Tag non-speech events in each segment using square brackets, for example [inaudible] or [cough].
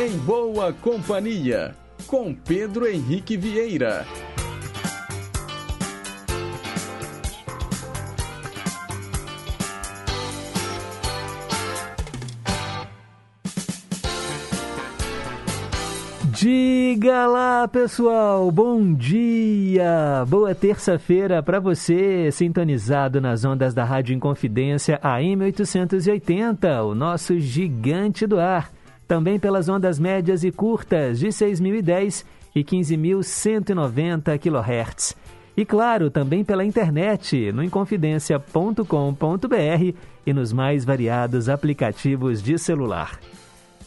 Em Boa Companhia, com Pedro Henrique Vieira. Diga lá, pessoal, bom dia! Boa terça-feira para você, sintonizado nas ondas da Rádio Inconfidência AM 880, o nosso gigante do ar. Também pelas ondas médias e curtas de 6.010 e 15.190 kHz. E claro, também pela internet, no inconfidencia.com.br e nos mais variados aplicativos de celular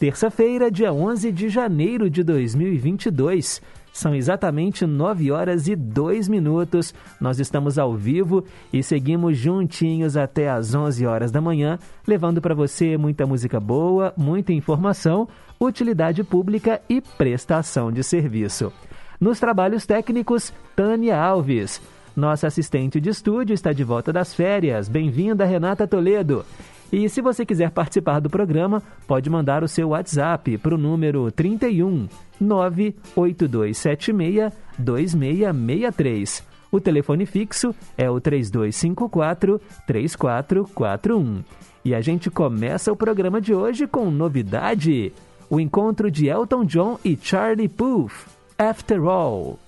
terça-feira, dia 11 de janeiro de 2022. São exatamente 9 horas e 2 minutos. Nós estamos ao vivo e seguimos juntinhos até às 11 horas da manhã, levando para você muita música boa, muita informação, utilidade pública e prestação de serviço. Nos trabalhos técnicos, Tânia Alves. Nossa assistente de estúdio está de volta das férias. Bem-vinda, Renata Toledo. E se você quiser participar do programa, pode mandar o seu WhatsApp para o número 31 98276 2663. O telefone fixo é o 3254 3441. E a gente começa o programa de hoje com novidade: o encontro de Elton John e Charlie Puth, After All.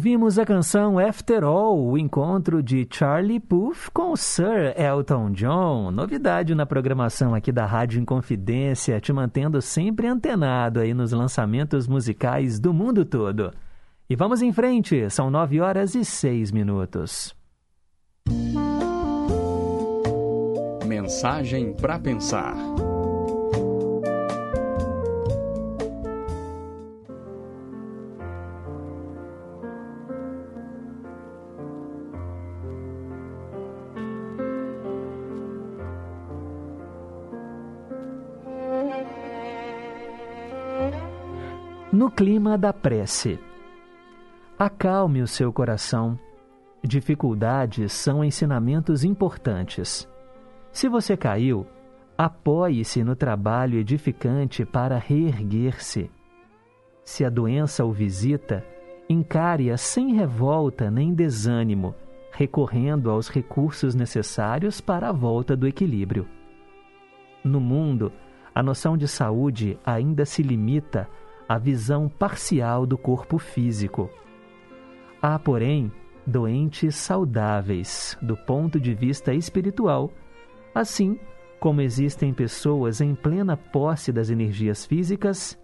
Ouvimos a canção After All, o encontro de Charlie Puth com Sir Elton John. Novidade na programação aqui da Rádio Inconfidência, te mantendo sempre antenado aí nos lançamentos musicais do mundo todo. E vamos em frente, são nove horas e seis minutos. Mensagem para pensar. No clima da prece. Acalme o seu coração. Dificuldades são ensinamentos importantes. Se você caiu, apoie-se no trabalho edificante para reerguer-se. Se a doença o visita, encare-a sem revolta nem desânimo, recorrendo aos recursos necessários para a volta do equilíbrio. No mundo, a noção de saúde ainda se limita a visão parcial do corpo físico. Há, porém, doentes saudáveis do ponto de vista espiritual, assim como existem pessoas em plena posse das energias físicas,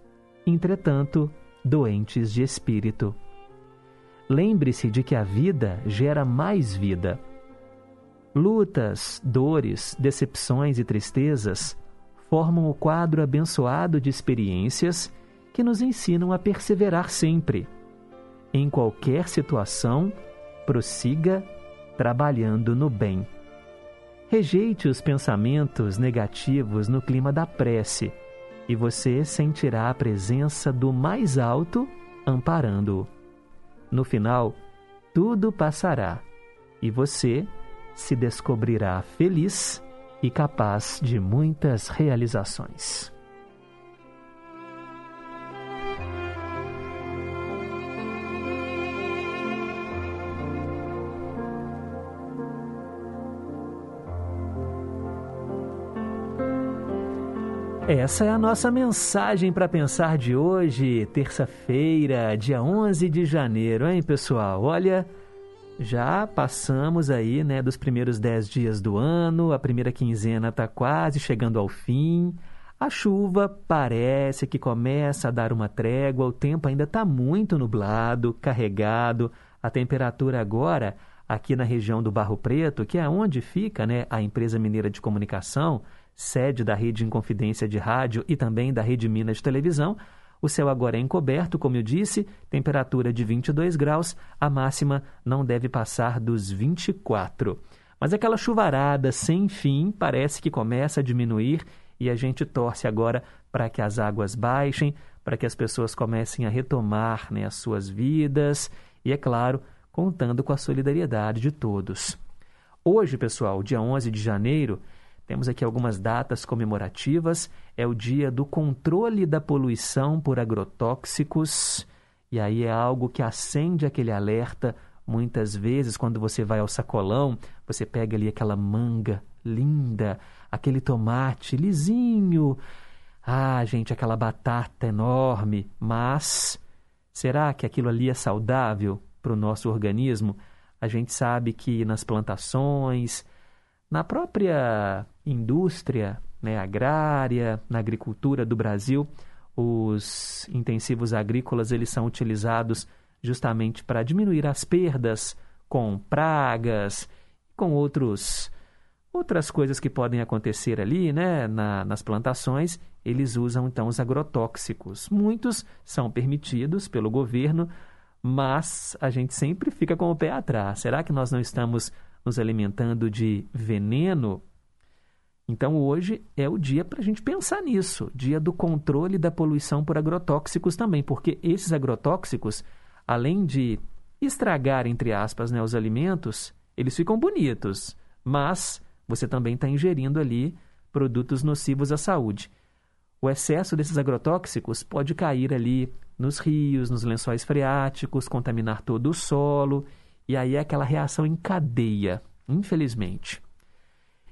entretanto, doentes de espírito. Lembre-se de que a vida gera mais vida. Lutas, dores, decepções e tristezas formam o quadro abençoado de experiências que nos ensinam a perseverar sempre. Em qualquer situação, prossiga trabalhando no bem. Rejeite os pensamentos negativos no clima da prece e você sentirá a presença do mais alto amparando-o. No final, tudo passará e você se descobrirá feliz e capaz de muitas realizações. Essa é a nossa mensagem para pensar de hoje, terça-feira, dia 11 de janeiro, hein, pessoal? Olha, já passamos aí, né, dos primeiros 10 dias do ano, a primeira quinzena está quase chegando ao fim. A chuva parece que começa a dar uma trégua, o tempo ainda está muito nublado, carregado. A temperatura agora, aqui na região do Barro Preto, que é onde fica né, a empresa mineira de comunicação, sede da Rede Inconfidência de Rádio e também da Rede Minas de Televisão. O céu agora é encoberto, como eu disse, temperatura de 22 graus, a máxima não deve passar dos 24. Mas aquela chuvarada sem fim parece que começa a diminuir e a gente torce agora para que as águas baixem, para que as pessoas comecem a retomar né, as suas vidas e, é claro, contando com a solidariedade de todos. Hoje, pessoal, dia 11 de janeiro, temos aqui algumas datas comemorativas. É o dia do controle da poluição por agrotóxicos. E aí é algo que acende aquele alerta. Muitas vezes, quando você vai ao sacolão, você pega ali aquela manga linda, aquele tomate lisinho. Ah, gente, aquela batata enorme. Mas será que aquilo ali é saudável para o nosso organismo? A gente sabe que nas plantações, na própria indústria né, agrária, na agricultura do Brasil, os intensivos agrícolas eles são utilizados justamente para diminuir as perdas com pragas, com outros outras coisas que podem acontecer ali, né, na, nas plantações, eles usam então os agrotóxicos. Muitos são permitidos pelo governo, mas a gente sempre fica com o pé atrás. Será que nós não estamos nos alimentando de veneno então hoje é o dia para a gente pensar nisso, dia do controle da poluição por agrotóxicos também, porque esses agrotóxicos, além de estragar, entre aspas, né, os alimentos, eles ficam bonitos, mas você também está ingerindo ali produtos nocivos à saúde. O excesso desses agrotóxicos pode cair ali nos rios, nos lençóis freáticos, contaminar todo o solo, e aí é aquela reação em cadeia, infelizmente.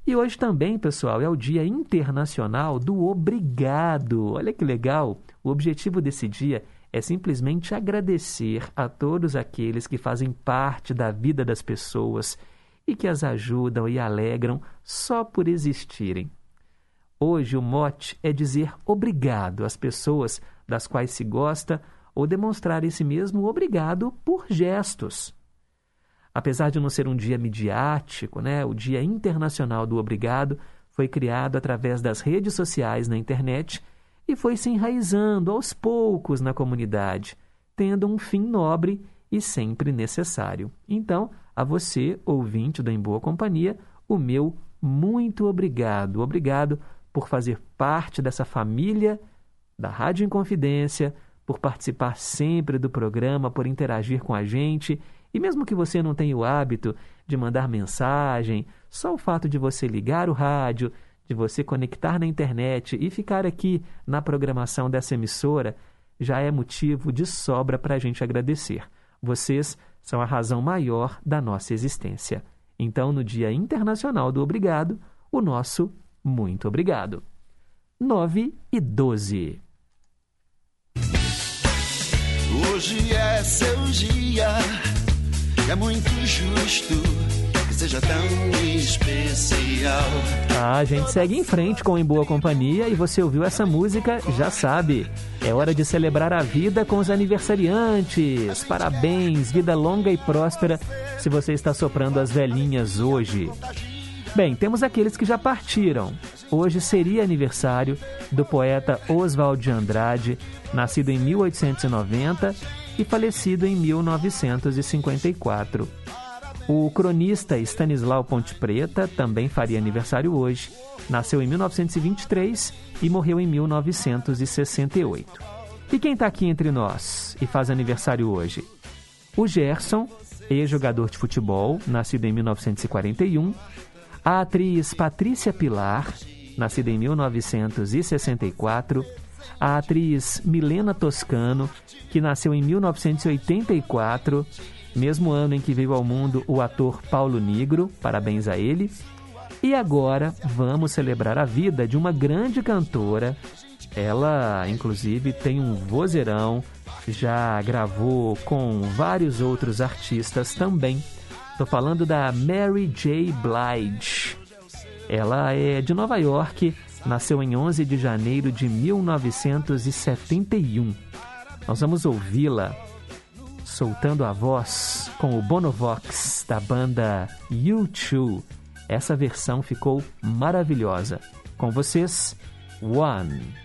E hoje também, pessoal, é o Dia Internacional do Obrigado. Olha que legal! O objetivo desse dia é simplesmente agradecer a todos aqueles que fazem parte da vida das pessoas e que as ajudam e alegram só por existirem. Hoje o mote é dizer obrigado às pessoas das quais se gosta ou demonstrar esse mesmo obrigado por gestos. Apesar de não ser um dia midiático, né, o Dia Internacional do Obrigado foi criado através das redes sociais na internet e foi se enraizando aos poucos na comunidade, tendo um fim nobre e sempre necessário. Então, a você, ouvinte do Em Boa Companhia, o meu muito obrigado. Obrigado por fazer parte dessa família da Rádio Inconfidência, por participar sempre do programa, por interagir com a gente. E mesmo que você não tenha o hábito de mandar mensagem, só o fato de você ligar o rádio, de você conectar na internet e ficar aqui na programação dessa emissora já é motivo de sobra para a gente agradecer. Vocês são a razão maior da nossa existência. Então, no Dia Internacional do Obrigado, o nosso muito obrigado. 9 e 12. Hoje é seu dia, é muito justo que seja tão especial. Ah, a gente segue em frente com Em Boa Companhia e você ouviu essa música, já sabe. É hora de celebrar a vida com os aniversariantes. Parabéns, vida longa e próspera se você está soprando as velhinhas hoje. Bem, temos aqueles que já partiram. Hoje seria aniversário do poeta Oswald de Andrade, nascido em 1890 e falecido em 1954. O cronista Stanislau Ponte Preta também faria aniversário hoje. Nasceu em 1923 e morreu em 1968. E quem está aqui entre nós e faz aniversário hoje? O Gerson, ex-jogador de futebol, nascido em 1941 a atriz Patrícia Pilar, nascida em 1964, a atriz Milena Toscano, que nasceu em 1984, mesmo ano em que veio ao mundo o ator Paulo Negro, parabéns a ele. E agora vamos celebrar a vida de uma grande cantora. Ela, inclusive, tem um vozeirão, já gravou com vários outros artistas também. Estou falando da Mary J. Blige. Ela é de Nova York, nasceu em 11 de janeiro de 1971. Nós vamos ouvi-la soltando a voz com o Bonovox da banda U2. Essa versão ficou maravilhosa. Com vocês, One.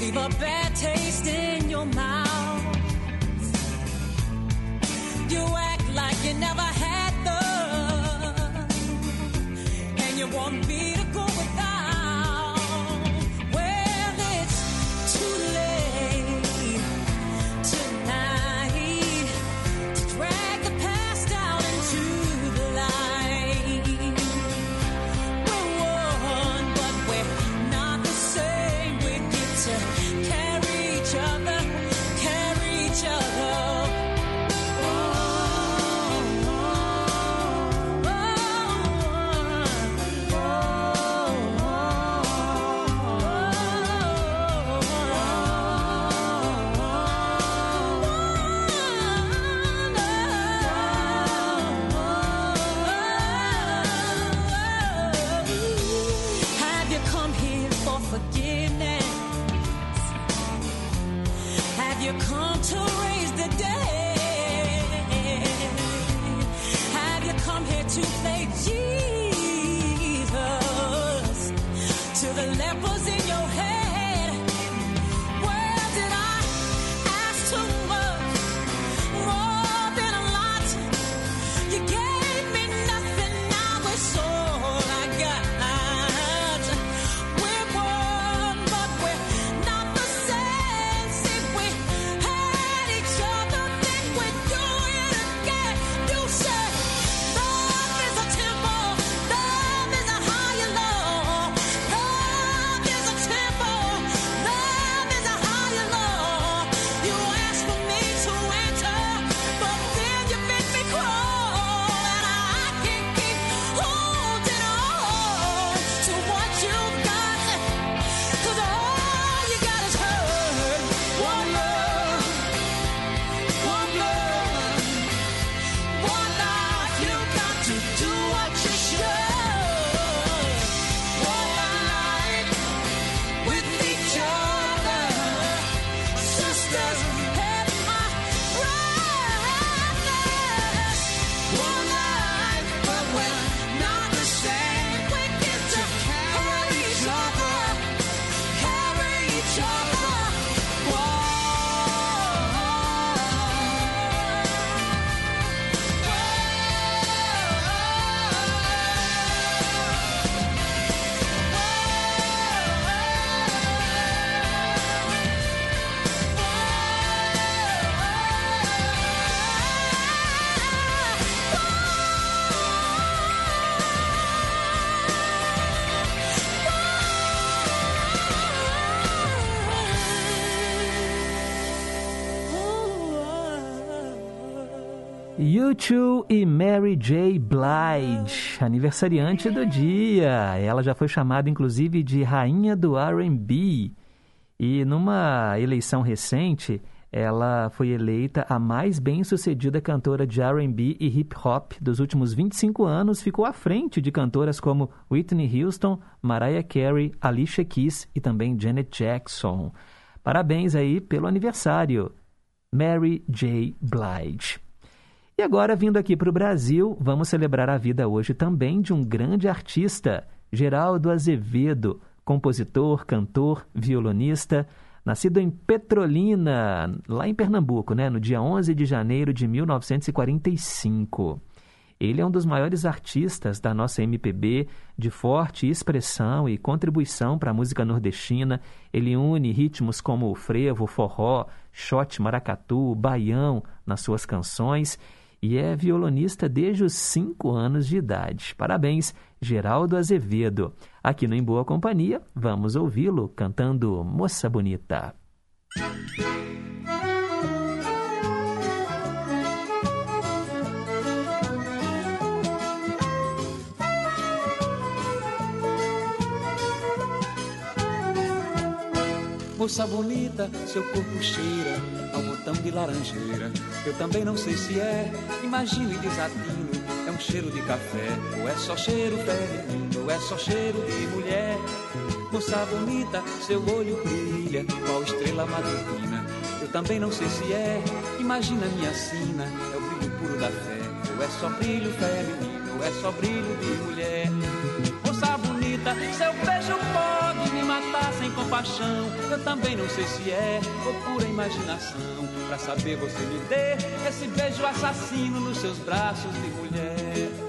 leave a bad taste in your mouth? You act like you never had love, and you want me U2 e Mary J. Blige, aniversariante do dia. Ela já foi chamada, inclusive, de Rainha do RB. E numa eleição recente, ela foi eleita a mais bem-sucedida cantora de RB e hip hop dos últimos 25 anos. Ficou à frente de cantoras como Whitney Houston, Mariah Carey, Alicia Keys e também Janet Jackson. Parabéns aí pelo aniversário, Mary J. Blige. E agora, vindo aqui para o Brasil, vamos celebrar a vida hoje também de um grande artista, Geraldo Azevedo, compositor, cantor, violonista, nascido em Petrolina, lá em Pernambuco, né, no dia 11 de janeiro de 1945. Ele é um dos maiores artistas da nossa MPB, de forte expressão e contribuição para a música nordestina. Ele une ritmos como o frevo, forró, shot, maracatu, baião nas suas canções e é violonista desde os 5 anos de idade. Parabéns, Geraldo Azevedo. Aqui no Em Boa Companhia, vamos ouvi-lo cantando Moça Bonita. Moça bonita, seu corpo cheira ao botão de laranjeira. Eu também não sei se é, imagino e desatino. É um cheiro de café, ou é só cheiro feminino, ou é só cheiro de mulher. Moça bonita, seu olho brilha, qual estrela matutina. Eu também não sei se é, imagina minha sina, é o brilho puro da fé. Ou é só brilho feminino, ou é só brilho de mulher. Moça bonita, seu beijo compaixão. Eu também não sei se é ou pura imaginação. Pra saber você me dê esse beijo assassino nos seus braços de mulher.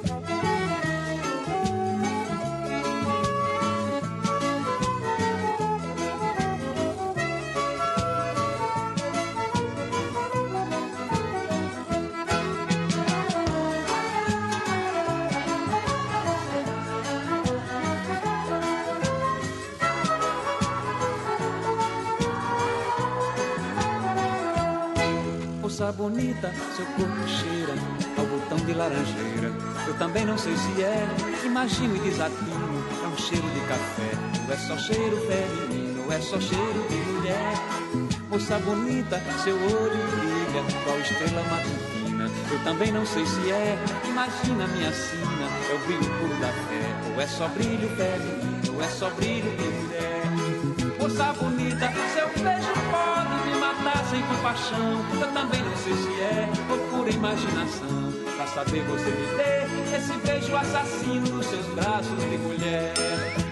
Bonita, seu corpo cheira ao botão de laranjeira. Eu também não sei se é, imagino e desatino. É um cheiro de café, ou é só cheiro feminino, ou é só cheiro de mulher. Moça bonita, seu olho brilha, qual estrela matutina. Eu também não sei se é, imagina minha sina, é o brilho puro da fé, ou é só brilho feminino, ou é só brilho de mulher. Moça bonita, seu beijo pode sem nem compaixão. Eu também não sei se é ou pura imaginação. Pra saber você me dê esse beijo assassino nos seus braços de mulher.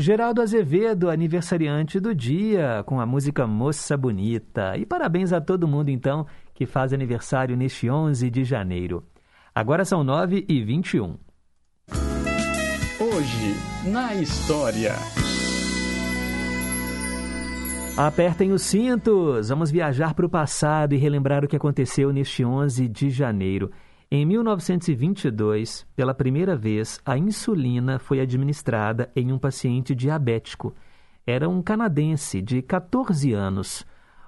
Geraldo Azevedo, aniversariante do dia, com a música Moça Bonita. E parabéns a todo mundo, então, que faz aniversário neste 11 de janeiro. Agora são 9 e 21. Hoje, na história. Apertem os cintos! Vamos viajar para o passado e relembrar o que aconteceu neste 11 de janeiro. Em 1922, pela primeira vez, a insulina foi administrada em um paciente diabético. Era um canadense de 14 anos.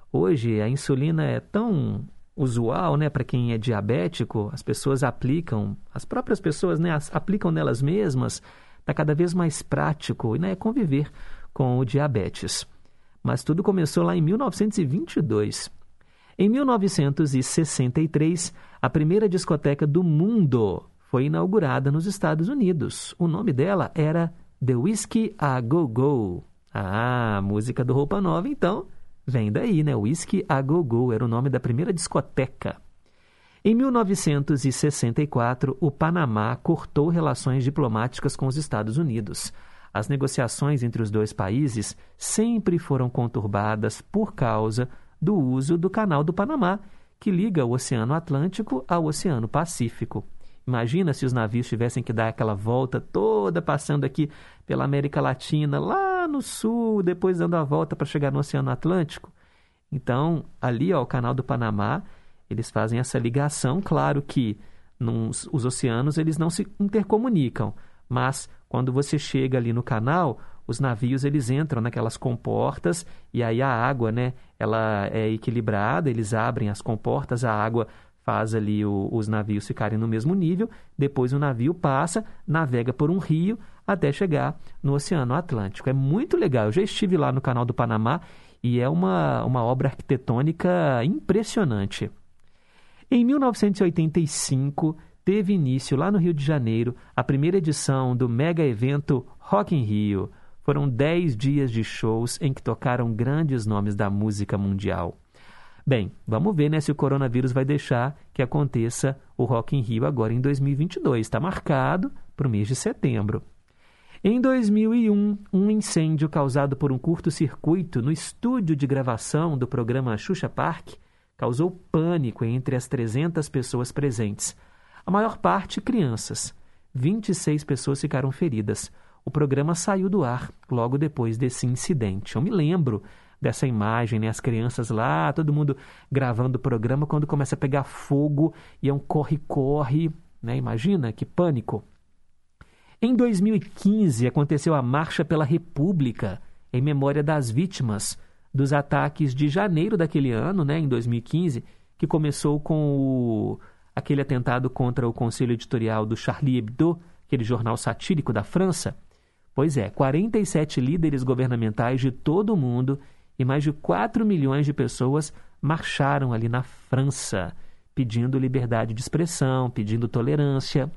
Hoje, a insulina é tão usual, né, para quem é diabético, as pessoas aplicam, as próprias pessoas, né, as- aplicam nelas mesmas. Está cada vez mais prático, né, conviver com o diabetes. Mas tudo começou lá em 1922. Em 1963, a primeira discoteca do mundo foi inaugurada nos Estados Unidos. O nome dela era The Whiskey A Go Go. Ah, música do Roupa Nova, então, vem daí, né? Whiskey A Go Go era o nome da primeira discoteca. Em 1964, o Panamá cortou relações diplomáticas com os Estados Unidos. As negociações entre os dois países sempre foram conturbadas por causa do uso do Canal do Panamá, que liga o Oceano Atlântico ao Oceano Pacífico. Imagina se os navios tivessem que dar aquela volta toda passando aqui pela América Latina, lá no sul, depois dando a volta para chegar no Oceano Atlântico. Então, ali, ó, o Canal do Panamá, eles fazem essa ligação. Claro que nos, os oceanos eles não se intercomunicam, mas quando você chega ali no canal, os navios eles entram naquelas comportas e aí a água, né, ela é equilibrada, eles abrem as comportas, a água faz ali o- os navios ficarem no mesmo nível, depois o navio passa, navega por um rio até chegar no Oceano Atlântico. É muito legal. Eu já estive lá no Canal do Panamá e é uma, uma obra arquitetônica impressionante. Em 1985, teve início lá no Rio de Janeiro a primeira edição do mega evento Rock in Rio. Foram 10 dias de shows em que tocaram grandes nomes da música mundial. Bem, vamos ver né, se o coronavírus vai deixar que aconteça o Rock in Rio agora em 2022. Está marcado para o mês de setembro. Em 2001, um incêndio causado por um curto-circuito no estúdio de gravação do programa Xuxa Park causou pânico entre as 300 pessoas presentes. A maior parte crianças. 26 pessoas ficaram feridas. O programa saiu do ar logo depois desse incidente. Eu me lembro dessa imagem, né? As crianças lá, todo mundo gravando o programa quando começa a pegar fogo e é um corre-corre, né? Imagina que pânico. Em 2015, aconteceu a Marcha pela República, em memória das vítimas dos ataques de janeiro daquele ano, né, em 2015, que começou com o, aquele atentado contra o conselho editorial do Charlie Hebdo, aquele jornal satírico da França. Pois é, 47 líderes governamentais de todo o mundo e mais de 4 milhões de pessoas marcharam ali na França, pedindo liberdade de expressão, pedindo tolerância.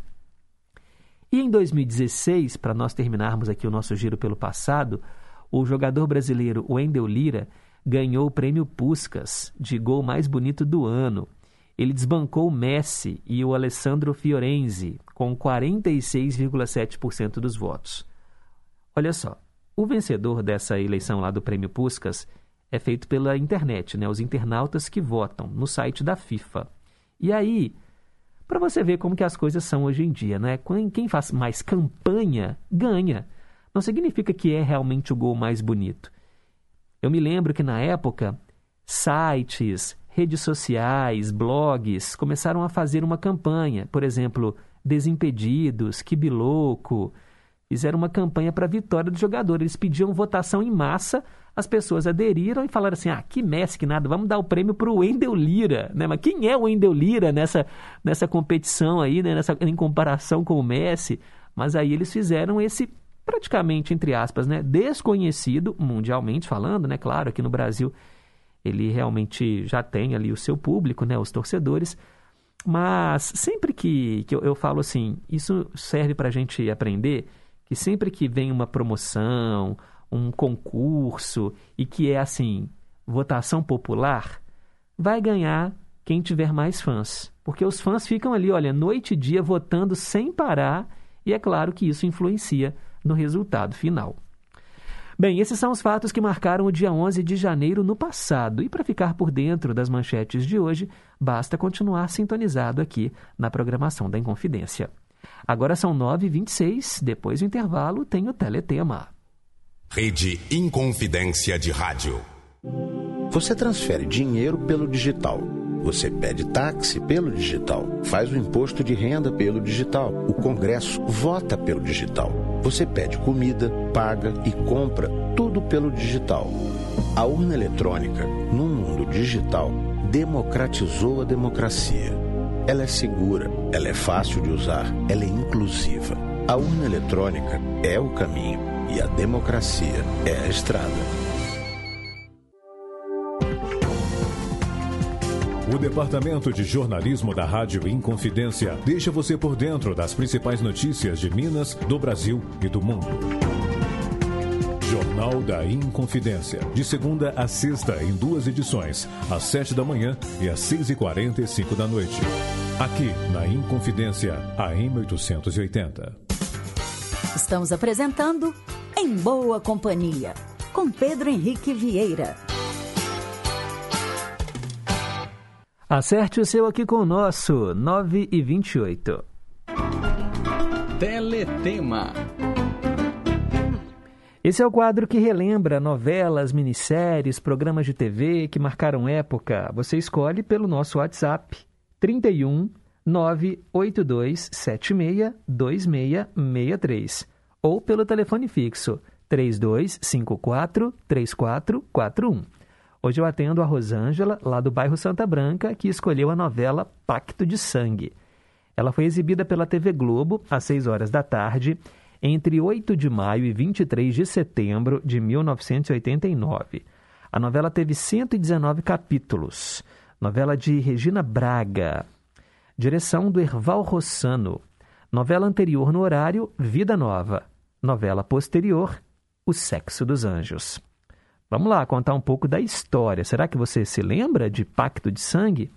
E em 2016, para nós terminarmos aqui o nosso giro pelo passado, o jogador brasileiro Wendel Lira ganhou o prêmio Puskas de gol mais bonito do ano. Ele desbancou o Messi e o Alessandro Fiorenzi com 46,7% dos votos. Olha só, o vencedor dessa eleição lá do prêmio Puskas é feito pela internet, né? Os internautas que votam no site da FIFA. E aí, para você ver como que as coisas são hoje em dia, né? Quem faz mais campanha ganha. Não significa que é realmente o gol mais bonito. Eu me lembro que na época, sites, redes sociais, blogs começaram a fazer uma campanha. Por exemplo, Desimpedidos, Kibiloco, fizeram uma campanha para a vitória do jogador. Eles pediam votação em massa, as pessoas aderiram e falaram assim: ah, que Messi, que nada, vamos dar o prêmio para o Wendel Lira. Né? Mas quem é o Wendel Lira nessa, nessa competição aí, né? nessa, em comparação com o Messi? Mas aí eles fizeram esse praticamente, entre aspas, né, desconhecido, mundialmente falando, né, claro, aqui no Brasil ele realmente já tem ali o seu público, né, os torcedores. Mas sempre que, que eu, eu falo assim, isso serve para a gente aprender que sempre que vem uma promoção, um concurso e que é assim, votação popular, vai ganhar quem tiver mais fãs. Porque os fãs ficam ali, olha, noite e dia votando sem parar, e é claro que isso influencia no resultado final. Bem, esses são os fatos que marcaram o dia 11 de janeiro no passado. E para ficar por dentro das manchetes de hoje, basta continuar sintonizado aqui na programação da Inconfidência. Agora são 9h26, depois do intervalo tem o Teletema. Rede Inconfidência de Rádio. Você transfere dinheiro pelo digital. Você pede táxi pelo digital. Faz o imposto de renda pelo digital. O Congresso vota pelo digital. Você pede comida, paga e compra tudo pelo digital. A urna eletrônica, no mundo digital, democratizou a democracia. Ela é segura, ela é fácil de usar, ela é inclusiva. A urna eletrônica é o caminho e a democracia é a estrada. O Departamento de Jornalismo da Rádio Inconfidência deixa você por dentro das principais notícias de Minas, do Brasil e do mundo. Jornal da Inconfidência, de segunda a sexta, em duas edições, às sete da manhã e às seis e quarenta e cinco da noite. Aqui, na Inconfidência, AM 880. Estamos apresentando Em Boa Companhia, com Pedro Henrique Vieira. Acerte o seu aqui com o nosso 9 e 28. Teletema. Esse é o quadro que relembra novelas, minisséries, programas de TV que marcaram época. Você escolhe pelo nosso WhatsApp 31 982 76 2663 ou pelo telefone fixo 3254 3441. Hoje eu atendo a Rosângela, lá do bairro Santa Branca, que escolheu a novela Pacto de Sangue. Ela foi exibida pela TV Globo às 6 horas da tarde, entre 8 de maio e 23 de setembro de 1989. A novela teve 119 capítulos. Novela de Regina Braga. Direção do Erval Rossano. Novela anterior no horário, Vida Nova. Novela posterior, O Sexo dos Anjos. Vamos lá contar um pouco da história. Será que você se lembra de Pacto de Sangue?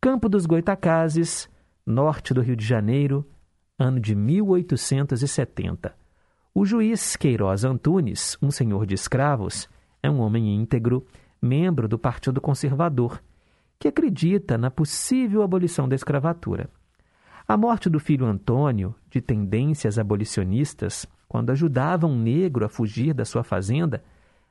Campo dos Goitacazes, norte do Rio de Janeiro, ano de 1870. O juiz Queiroz Antunes, um senhor de escravos, é um homem íntegro, membro do Partido Conservador, que acredita na possível abolição da escravatura. A morte do filho Antônio, de tendências abolicionistas, quando ajudava um negro a fugir da sua fazenda,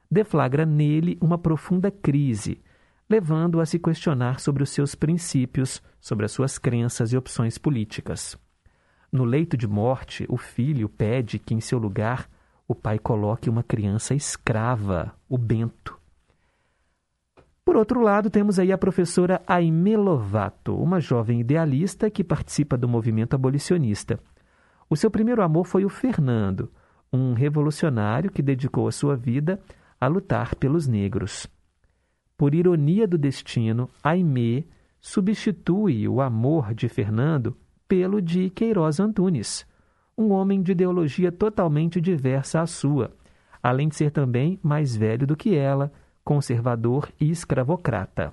deflagra nele uma profunda crise, levando-o a se questionar sobre os seus princípios, sobre as suas crenças e opções políticas. No leito de morte, o filho pede que, em seu lugar, o pai coloque uma criança escrava, o Bento. Por outro lado, temos aí a professora Aimee Lovato, uma jovem idealista que participa do movimento abolicionista. O seu primeiro amor foi o Fernando, um revolucionário que dedicou a sua vida a lutar pelos negros. Por ironia do destino, Aimee substitui o amor de Fernando pelo de Queiroz Antunes, um homem de ideologia totalmente diversa à sua, além de ser também mais velho do que ela, conservador e escravocrata.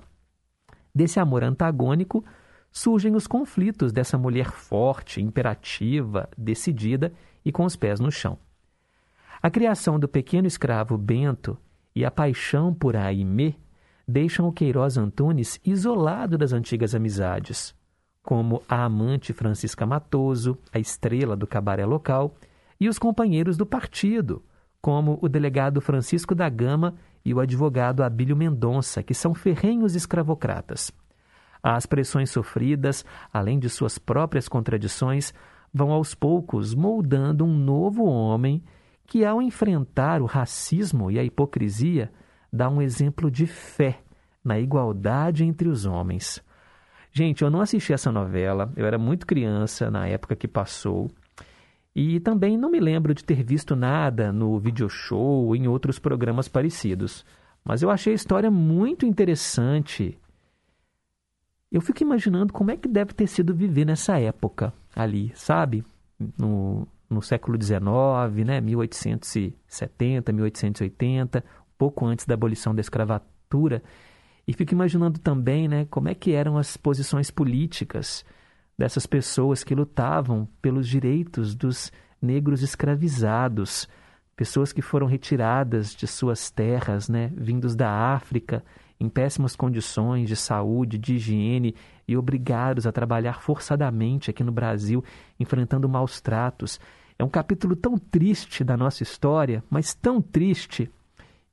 Desse amor antagônico surgem os conflitos dessa mulher forte, imperativa, decidida e com os pés no chão. A criação do pequeno escravo Bento e a paixão por Aimé deixam o Queiroz Antunes isolado das antigas amizades, como a amante Francisca Matoso, a estrela do cabaré local, e os companheiros do partido, como o delegado Francisco da Gama e o advogado Abílio Mendonça, que são ferrenhos escravocratas. As pressões sofridas, além de suas próprias contradições, vão aos poucos moldando um novo homem que, ao enfrentar o racismo e a hipocrisia, dá um exemplo de fé na igualdade entre os homens. Gente, eu não assisti essa novela, eu era muito criança na época que passou. E também não me lembro de ter visto nada no video show ou em outros programas parecidos. Mas eu achei a história muito interessante. Eu fico imaginando como é que deve ter sido viver nessa época ali, sabe? No, no século XIX, né? 1870, 1880, pouco antes da abolição da escravatura. E fico imaginando também né, como é que eram as posições políticas dessas pessoas que lutavam pelos direitos dos negros escravizados, pessoas que foram retiradas de suas terras, né, vindos da África, em péssimas condições de saúde, de higiene e obrigados a trabalhar forçadamente aqui no Brasil, enfrentando maus tratos. É um capítulo tão triste da nossa história, mas tão triste.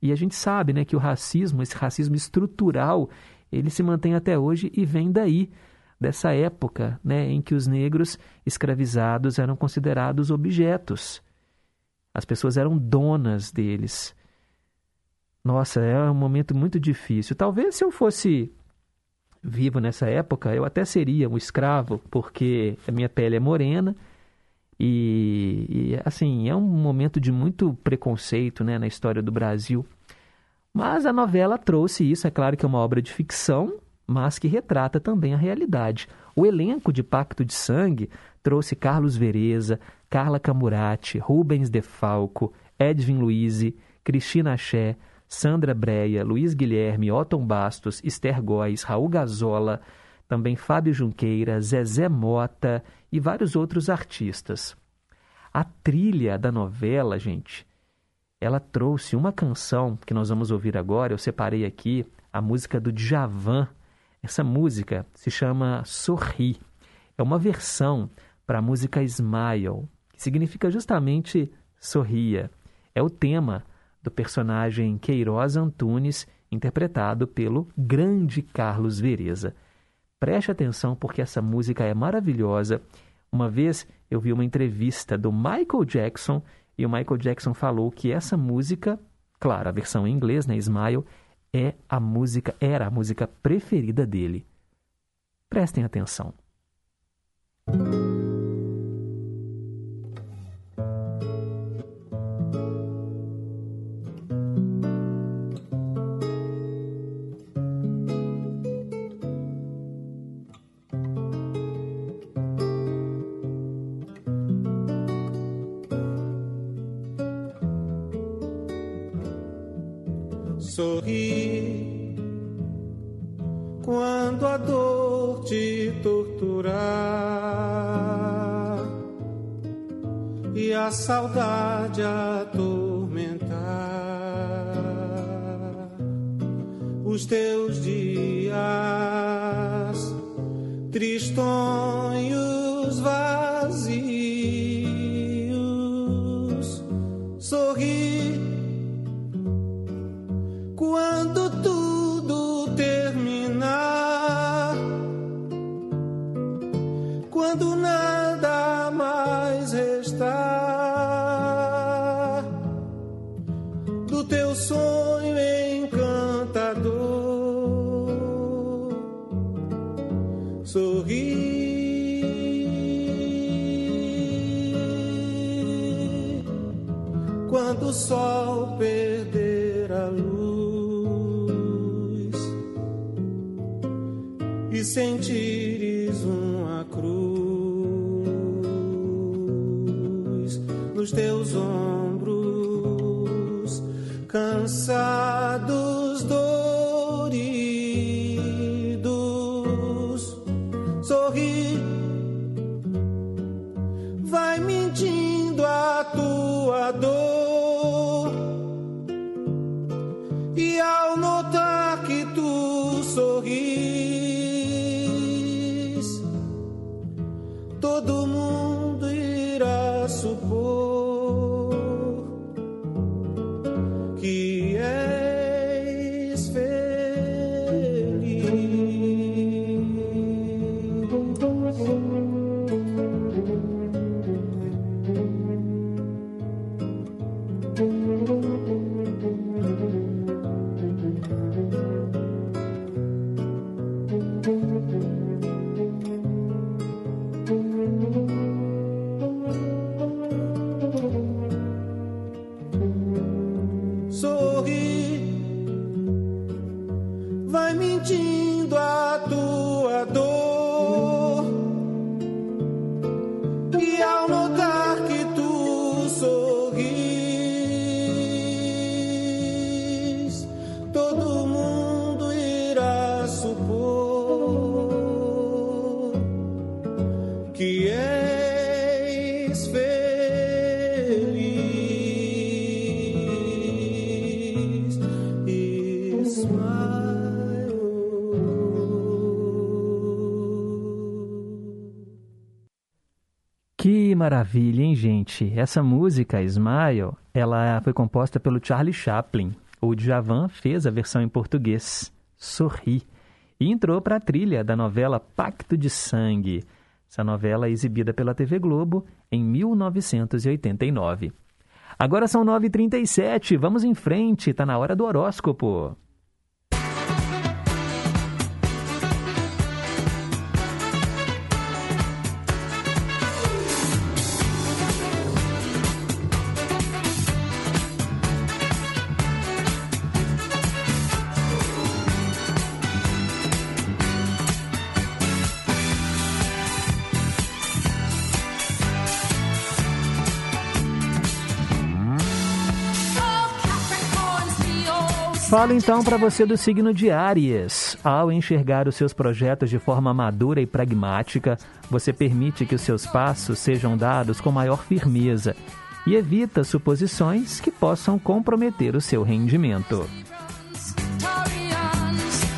E a gente sabe né, que o racismo, esse racismo estrutural, ele se mantém até hoje e vem daí, dessa época né, em que os negros escravizados eram considerados objetos. As pessoas eram donas deles. Nossa, é um momento muito difícil. Talvez se eu fosse vivo nessa época, eu até seria um escravo, porque a minha pele é morena e, e, assim, é um momento de muito preconceito né, na história do Brasil. Mas a novela trouxe isso, é claro que é uma obra de ficção, mas que retrata também a realidade. O elenco de Pacto de Sangue trouxe Carlos Vereza, Carla Camurati, Rubens Defalco, Edwin Luiz, Cristina Axé, Sandra Breia, Luiz Guilherme, Otton Bastos, Esther Góes, Raul Gazola, também Fábio Junqueira, Zezé Mota e vários outros artistas. A trilha da novela, gente, ela trouxe uma canção que nós vamos ouvir agora. Eu separei aqui a música do Djavan. Essa música se chama Sorri. É uma versão para a música Smile, que significa justamente sorria. É o tema do personagem Queiroz Antunes, interpretado pelo grande Carlos Vereza. Preste atenção porque essa música é maravilhosa. Uma vez eu vi uma entrevista do Michael Jackson e o Michael Jackson falou que essa música, claro, a versão em inglês, né, Smile, é a música, era a música preferida dele. Prestem atenção. Que maravilha, hein, gente? Essa música, Smile, ela foi composta pelo Charlie Chaplin. O Djavan fez a versão em português, Sorri, e entrou para a trilha da novela Pacto de Sangue. Essa novela é exibida pela TV Globo em 1989. Agora são 9h37, vamos em frente, está na hora do horóscopo. Falo então para você do signo de Áries. Ao enxergar os seus projetos de forma madura e pragmática, você permite que os seus passos sejam dados com maior firmeza e evita suposições que possam comprometer o seu rendimento.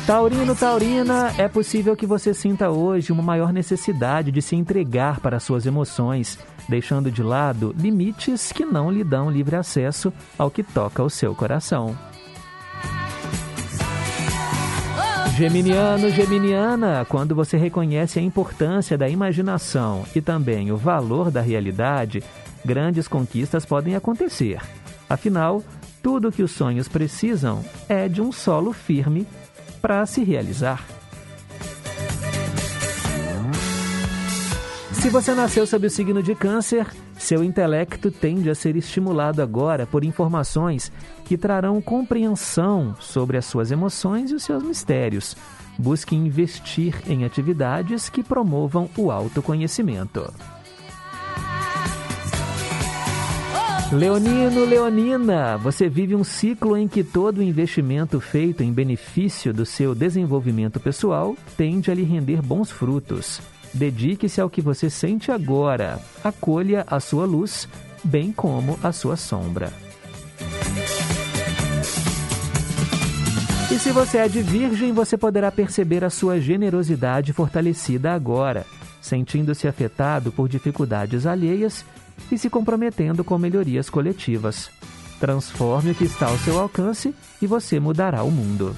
Taurino, Taurina, é possível que você sinta hoje uma maior necessidade de se entregar para suas emoções, deixando de lado limites que não lhe dão livre acesso ao que toca o seu coração. Geminiano, Geminiana, quando você reconhece a importância da imaginação e também o valor da realidade, grandes conquistas podem acontecer. Afinal, tudo que os sonhos precisam é de um solo firme para se realizar. Se você nasceu sob o signo de Câncer, seu intelecto tende a ser estimulado agora por informações que trarão compreensão sobre as suas emoções e os seus mistérios. Busque investir em atividades que promovam o autoconhecimento. Leonino, Leonina, você vive um ciclo em que todo investimento feito em benefício do seu desenvolvimento pessoal tende a lhe render bons frutos. Dedique-se ao que você sente agora. Acolha a sua luz, bem como a sua sombra. E se você é de Virgem, você poderá perceber a sua generosidade fortalecida agora, sentindo-se afetado por dificuldades alheias e se comprometendo com melhorias coletivas. Transforme o que está ao seu alcance e você mudará o mundo.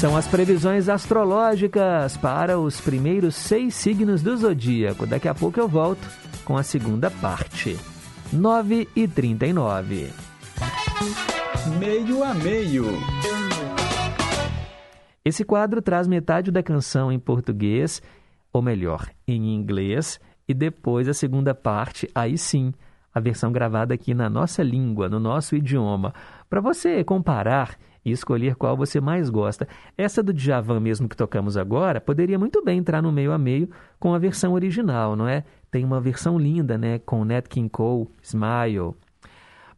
São as previsões astrológicas para os primeiros seis signos do zodíaco. Daqui a pouco eu volto com a segunda parte. 9 e 39. Meio a meio. Esse quadro traz metade da canção em português, ou melhor, em inglês, e depois a segunda parte, aí sim, a versão gravada aqui na nossa língua, no nosso idioma, para você comparar e escolher qual você mais gosta. Essa do Djavan mesmo que tocamos agora poderia muito bem entrar no meio a meio com a versão original, não é? Tem uma versão linda, né, com Nat King Cole, Smile.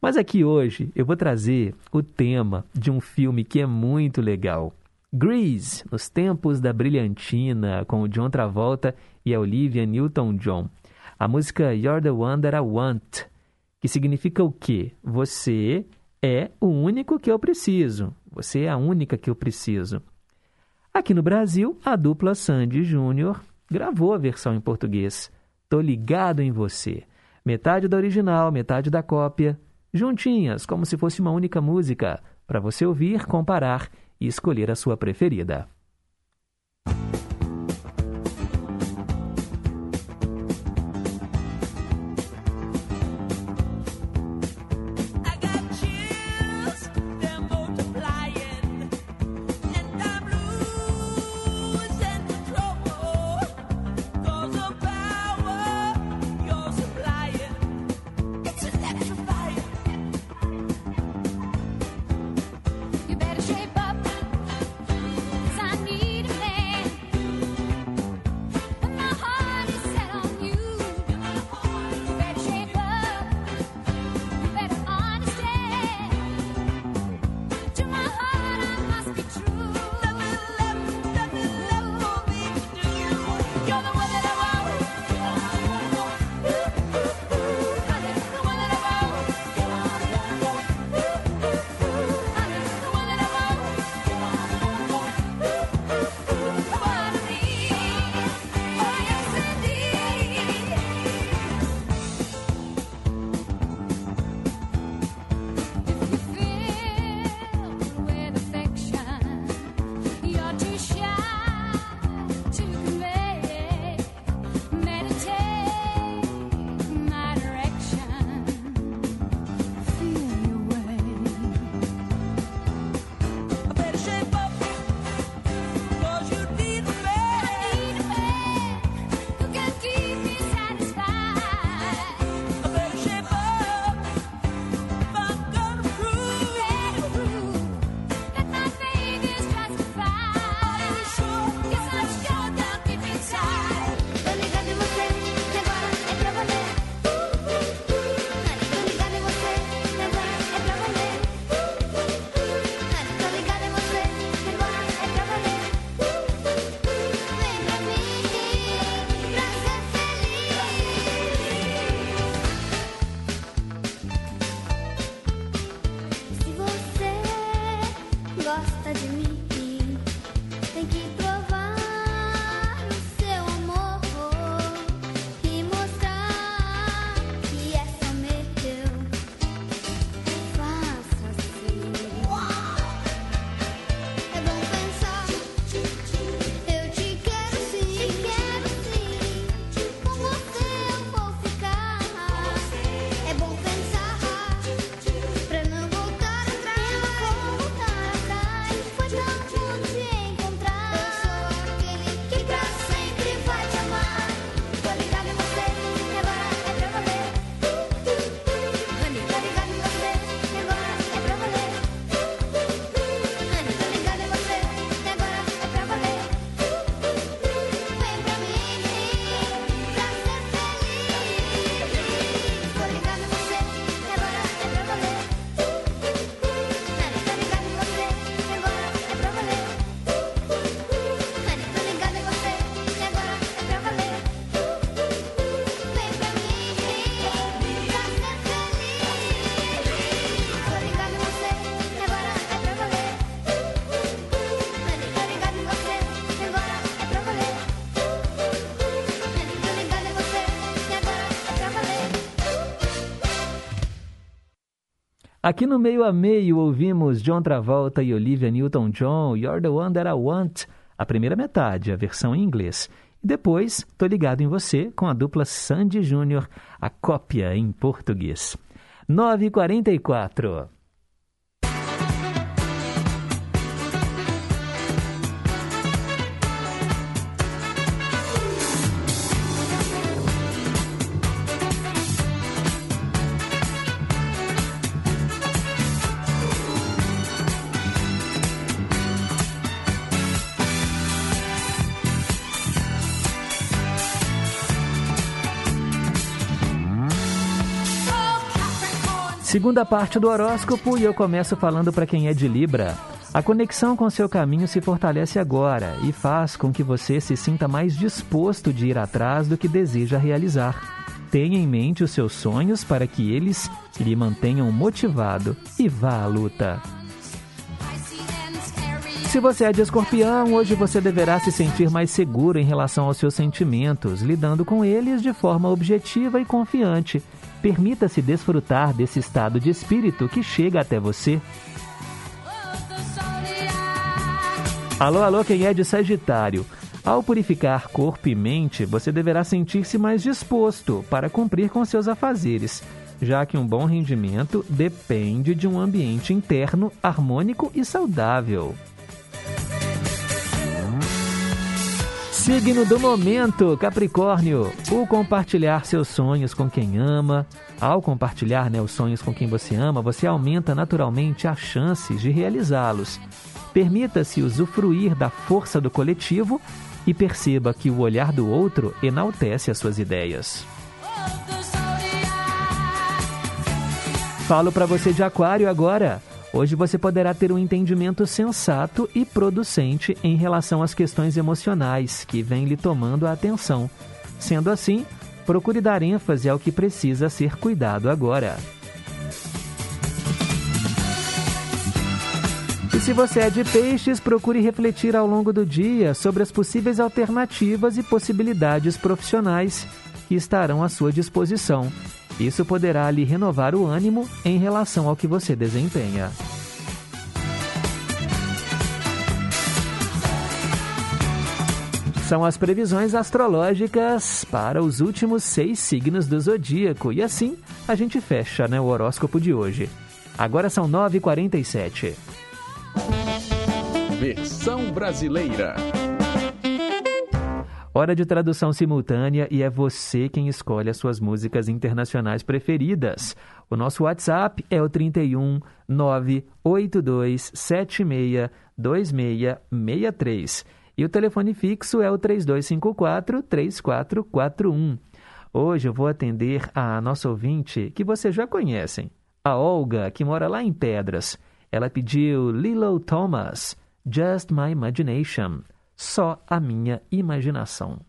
Mas aqui hoje eu vou trazer o tema de um filme que é muito legal. Grease, Nos Tempos da Brilhantina, com o John Travolta e a Olivia Newton-John. A música You're the One That I Want, que significa o quê? Você é o único que eu preciso. Você é a única que eu preciso. Aqui no Brasil, a dupla Sandy Júnior gravou a versão em português. Tô ligado em você. Metade da original, metade da cópia, juntinhas, como se fosse uma única música, para você ouvir, comparar e escolher a sua preferida. Aqui no meio a meio ouvimos John Travolta e Olivia Newton-John, You're the One That I Want, a primeira metade, a versão em inglês. E depois, Tô Ligado em Você, com a dupla Sandy Júnior, a cópia em português. 9h44. Segunda parte do horóscopo e eu começo falando para quem é de Libra. A conexão com seu caminho se fortalece agora e faz com que você se sinta mais disposto de ir atrás do que deseja realizar. Tenha em mente os seus sonhos para que eles lhe mantenham motivado e vá à luta. Se você é de escorpião, hoje você deverá se sentir mais seguro em relação aos seus sentimentos, lidando com eles de forma objetiva e confiante. Permita-se desfrutar desse estado de espírito que chega até você. Alô, alô, quem é de Sagitário? Ao purificar corpo e mente, você deverá sentir-se mais disposto para cumprir com seus afazeres, já que um bom rendimento depende de um ambiente interno harmônico e saudável. Signo do momento, Capricórnio. O compartilhar seus sonhos com quem ama. Ao compartilhar né, os sonhos com quem você ama, você aumenta naturalmente as chances de realizá-los. Permita-se usufruir da força do coletivo e perceba que o olhar do outro enaltece as suas ideias. Falo para você de Aquário agora. Hoje você poderá ter um entendimento sensato e producente em relação às questões emocionais que vêm lhe tomando a atenção. Sendo assim, procure dar ênfase ao que precisa ser cuidado agora. E se você é de peixes, procure refletir ao longo do dia sobre as possíveis alternativas e possibilidades profissionais que estarão à sua disposição. Isso poderá lhe renovar o ânimo em relação ao que você desempenha. São as previsões astrológicas para os últimos seis signos do zodíaco. E assim a gente fecha né, o horóscopo de hoje. Agora são 9h47. Versão brasileira. Hora de tradução simultânea e é você quem escolhe as suas músicas internacionais preferidas. O nosso WhatsApp é o 31 982 76 2663 e o telefone fixo é o 3254 3441. Hoje eu vou atender a nossa ouvinte que vocês já conhecem, a Olga, que mora lá em Pedras. Ela pediu Lilo Thomas, Just My Imagination só a minha imaginação.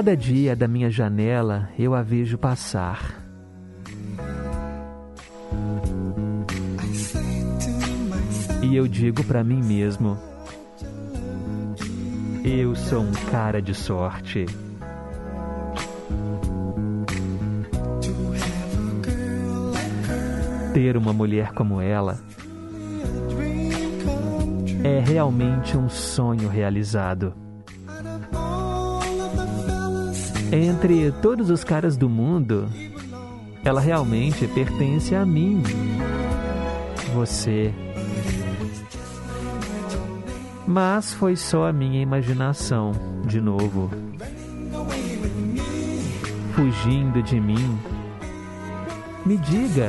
Cada dia da minha janela eu a vejo passar. E eu digo para mim mesmo: eu sou um cara de sorte. Ter uma mulher como ela é realmente um sonho realizado. Entre todos os caras do mundo, ela realmente pertence a mim. Você. Mas foi só a minha imaginação, de novo. Fugindo de mim. Me diga.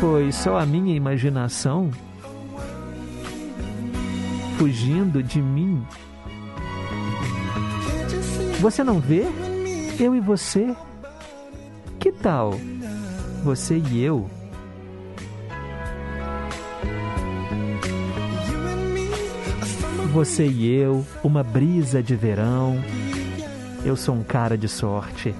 Foi só a minha imaginação? Fugindo de mim? Você não vê? Eu e você? Que tal? Você e eu? Você e eu, uma brisa de verão. Eu sou um cara de sorte.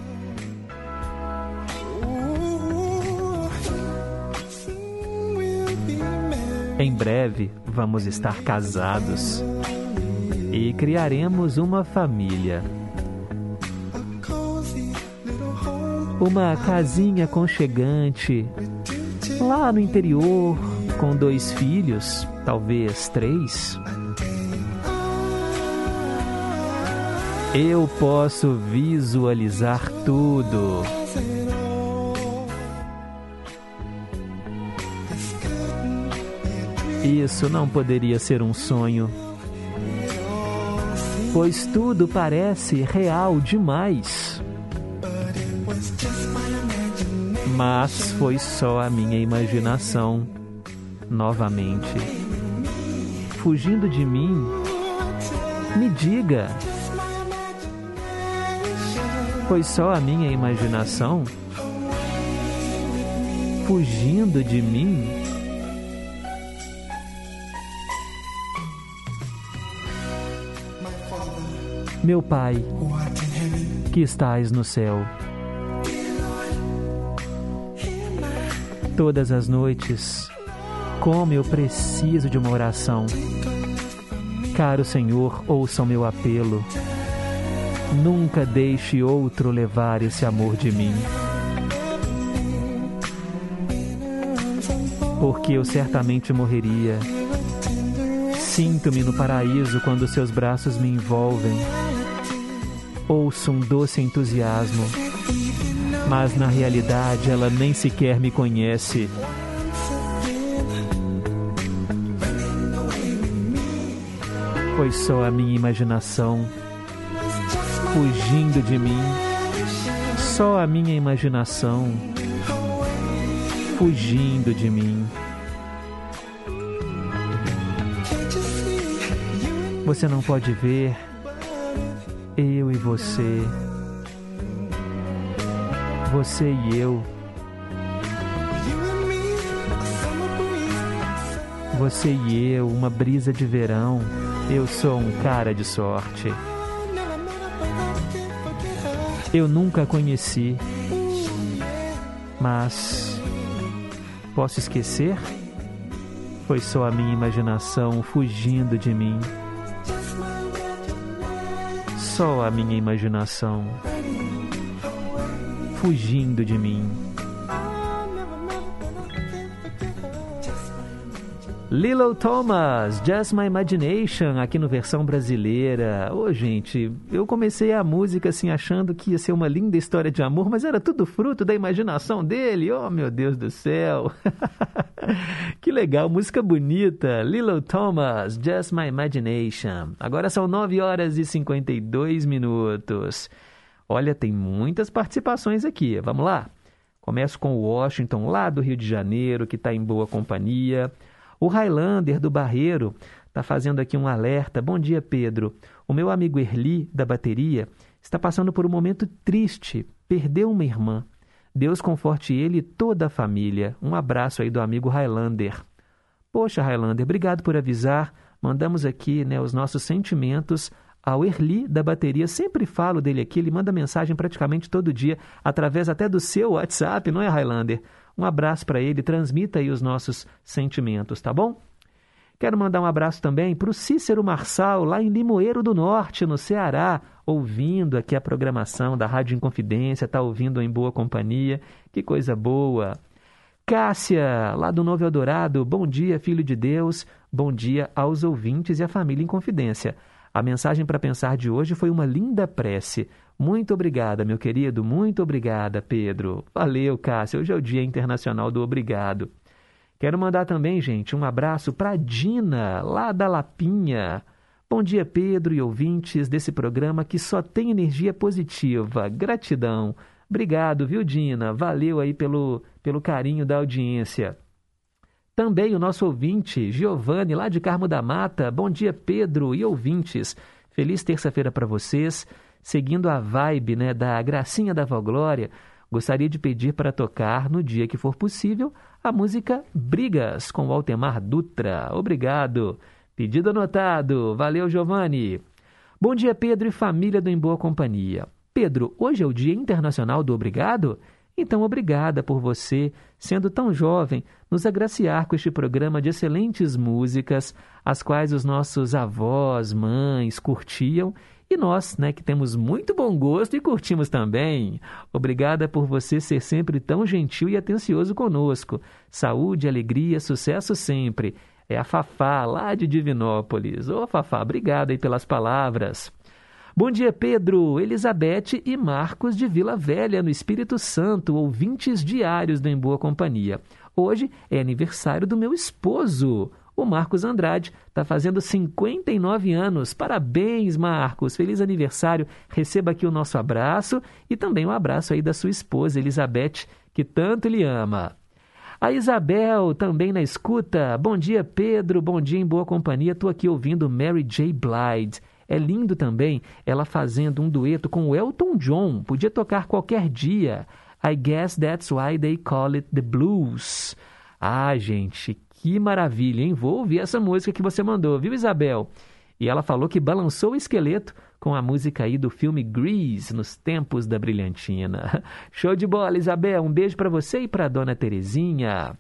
Em breve vamos estar casados e criaremos uma família. Uma casinha aconchegante lá no interior, com dois filhos, talvez três. Eu posso visualizar tudo. Isso não poderia ser um sonho, pois tudo parece real demais. Mas foi só a minha imaginação, novamente. Fugindo de mim, me diga. Foi só a minha imaginação? Fugindo de mim? Meu Pai, que estás no céu, todas as noites, como eu preciso de uma oração. Caro Senhor, ouça o meu apelo. Nunca deixe outro levar esse amor de mim. Porque eu certamente morreria. Sinto-me no paraíso quando seus braços me envolvem. Ouço um doce entusiasmo, mas na realidade ela nem sequer me conhece. Foi só a minha imaginação fugindo de mim. Só a minha imaginação fugindo de mim. Você não pode ver eu e você, você e eu. Você e eu, uma brisa de verão. Eu sou um cara de sorte. Eu nunca conheci, mas posso esquecer? Foi só a minha imaginação fugindo de mim. Só a minha imaginação fugindo de mim. Lilo Thomas, Just My Imagination, aqui no versão brasileira. Ô, gente, eu comecei a música assim achando que ia ser uma linda história de amor, mas era tudo fruto da imaginação dele. Oh, meu Deus do céu. [laughs] que legal, música bonita. Lilo Thomas, Just My Imagination. Agora são 9 horas e 52 minutos. Olha, tem muitas participações aqui. Vamos lá? Começo com o Washington, lá do Rio de Janeiro, que está em boa companhia. O Highlander do Barreiro está fazendo aqui um alerta. Bom dia, Pedro. O meu amigo Erli, da bateria, está passando por um momento triste. Perdeu uma irmã. Deus conforte ele e toda a família. Um abraço aí do amigo Highlander. Poxa, Highlander, obrigado por avisar. Mandamos aqui né, os nossos sentimentos ao Erli da bateria. Sempre falo dele aqui, ele manda mensagem praticamente todo dia, através até do seu WhatsApp, não é, Highlander? Um abraço para ele, transmita aí os nossos sentimentos, tá bom? Quero mandar um abraço também para o Cícero Marçal, lá em Limoeiro do Norte, no Ceará, ouvindo aqui a programação da Rádio Inconfidência, está ouvindo em boa companhia. Que coisa boa! Cássia, lá do Novo Eldorado, bom dia, filho de Deus, bom dia aos ouvintes e à família em confidência. A mensagem para pensar de hoje foi uma linda prece. Muito obrigada, meu querido, muito obrigada, Pedro. Valeu, Cássia, hoje é o Dia Internacional do Obrigado. Quero mandar também, gente, um abraço para Dina, lá da Lapinha. Bom dia, Pedro e ouvintes desse programa que só tem energia positiva. Gratidão. Obrigado, viu, Dina? Valeu aí pelo, pelo carinho da audiência. Também o nosso ouvinte, Giovanni, lá de Carmo da Mata. Bom dia, Pedro e ouvintes. Feliz terça-feira para vocês. Seguindo a vibe né, da Gracinha da Vó Glória, gostaria de pedir para tocar, no dia que for possível, a música Brigas, com Altemar Dutra. Obrigado. Pedido anotado. Valeu, Giovanni. Bom dia, Pedro e família do Em Boa Companhia. Pedro, hoje é o Dia Internacional do Obrigado? Então, obrigada por você, sendo tão jovem, nos agraciar com este programa de excelentes músicas, as quais os nossos avós, mães curtiam e nós, né, que temos muito bom gosto e curtimos também. Obrigada por você ser sempre tão gentil e atencioso conosco. Saúde, alegria, sucesso sempre. É a Fafá, lá de Divinópolis. Ô, Fafá, obrigada aí pelas palavras. Bom dia, Pedro, Elizabeth e Marcos de Vila Velha, no Espírito Santo, ouvintes diários do Em Boa Companhia. Hoje é aniversário do meu esposo, o Marcos Andrade, está fazendo 59 anos. Parabéns, Marcos. Feliz aniversário. Receba aqui o nosso abraço e também um abraço aí da sua esposa, Elizabeth, que tanto lhe ama. A Isabel também na escuta. Bom dia, Pedro. Bom dia em boa companhia. Estou aqui ouvindo Mary J. Blige. É lindo também ela fazendo um dueto com o Elton John. Podia tocar qualquer dia. I guess that's why they call it the blues. Ah, gente, que maravilha, hein? Vou ouvir essa música que você mandou, viu, Isabel? E ela falou que balançou o esqueleto com a música aí do filme Grease, nos tempos da brilhantina. [laughs] Show de bola, Isabel. Um beijo para você e para dona Terezinha.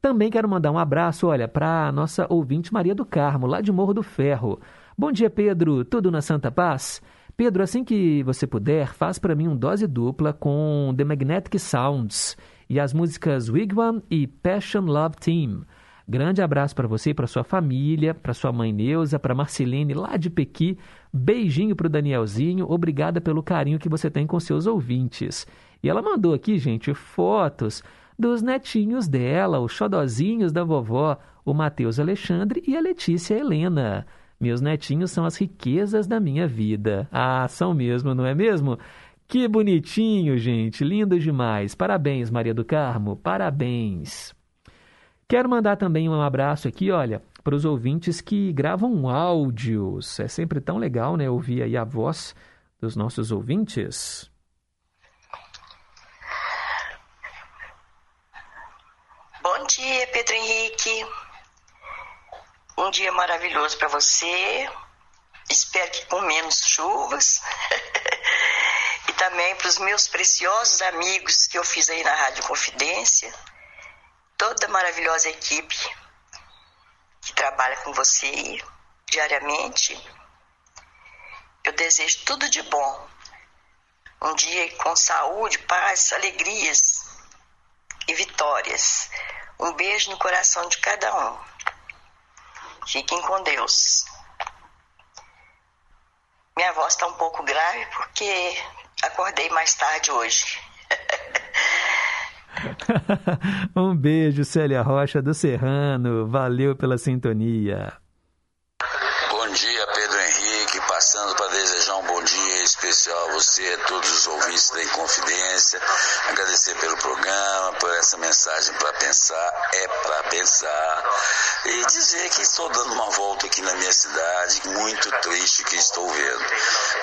Também quero mandar um abraço, olha, para a nossa ouvinte Maria do Carmo, lá de Morro do Ferro. Bom dia, Pedro. Tudo na Santa Paz? Pedro, assim que você puder, faz para mim um dose dupla com The Magnetic Sounds e as músicas Wigwam e Passion Love Team. Grande abraço para você e para sua família, para sua mãe Neuza, para Marcelene lá de Pequi. Beijinho para o Danielzinho. Obrigada pelo carinho que você tem com seus ouvintes. E ela mandou aqui, gente, fotos dos netinhos dela, os xodozinhos da vovó, o Matheus Alexandre e a Letícia Helena. Meus netinhos são as riquezas da minha vida. Ah, são mesmo, não é mesmo? Que bonitinho, gente. Lindo demais. Parabéns, Maria do Carmo. Parabéns. Quero mandar também um abraço aqui, olha, para os ouvintes que gravam áudios. É sempre tão legal, né, ouvir aí a voz dos nossos ouvintes. Bom dia, Pedro Henrique. Um dia maravilhoso para você. Espero que com menos chuvas. [laughs] e também para os meus preciosos amigos que eu fiz aí na Rádio Confidência. Toda a maravilhosa equipe que trabalha com você diariamente. Eu desejo tudo de bom. Um dia com saúde, paz, alegrias e vitórias. Um beijo no coração de cada um. Fiquem com Deus. Minha voz está um pouco grave porque acordei mais tarde hoje. [laughs] um beijo, Célia Rocha do Serrano. Valeu pela sintonia. Bom dia, Pedro Henrique. Passando para desejar um bom dia especial a você, a todos os ouvintes da Inconfidência. Agradecer pelo programa, por essa mensagem para pensar. É para pensar. E dizer que estou dando uma volta aqui na minha cidade, muito triste que estou vendo.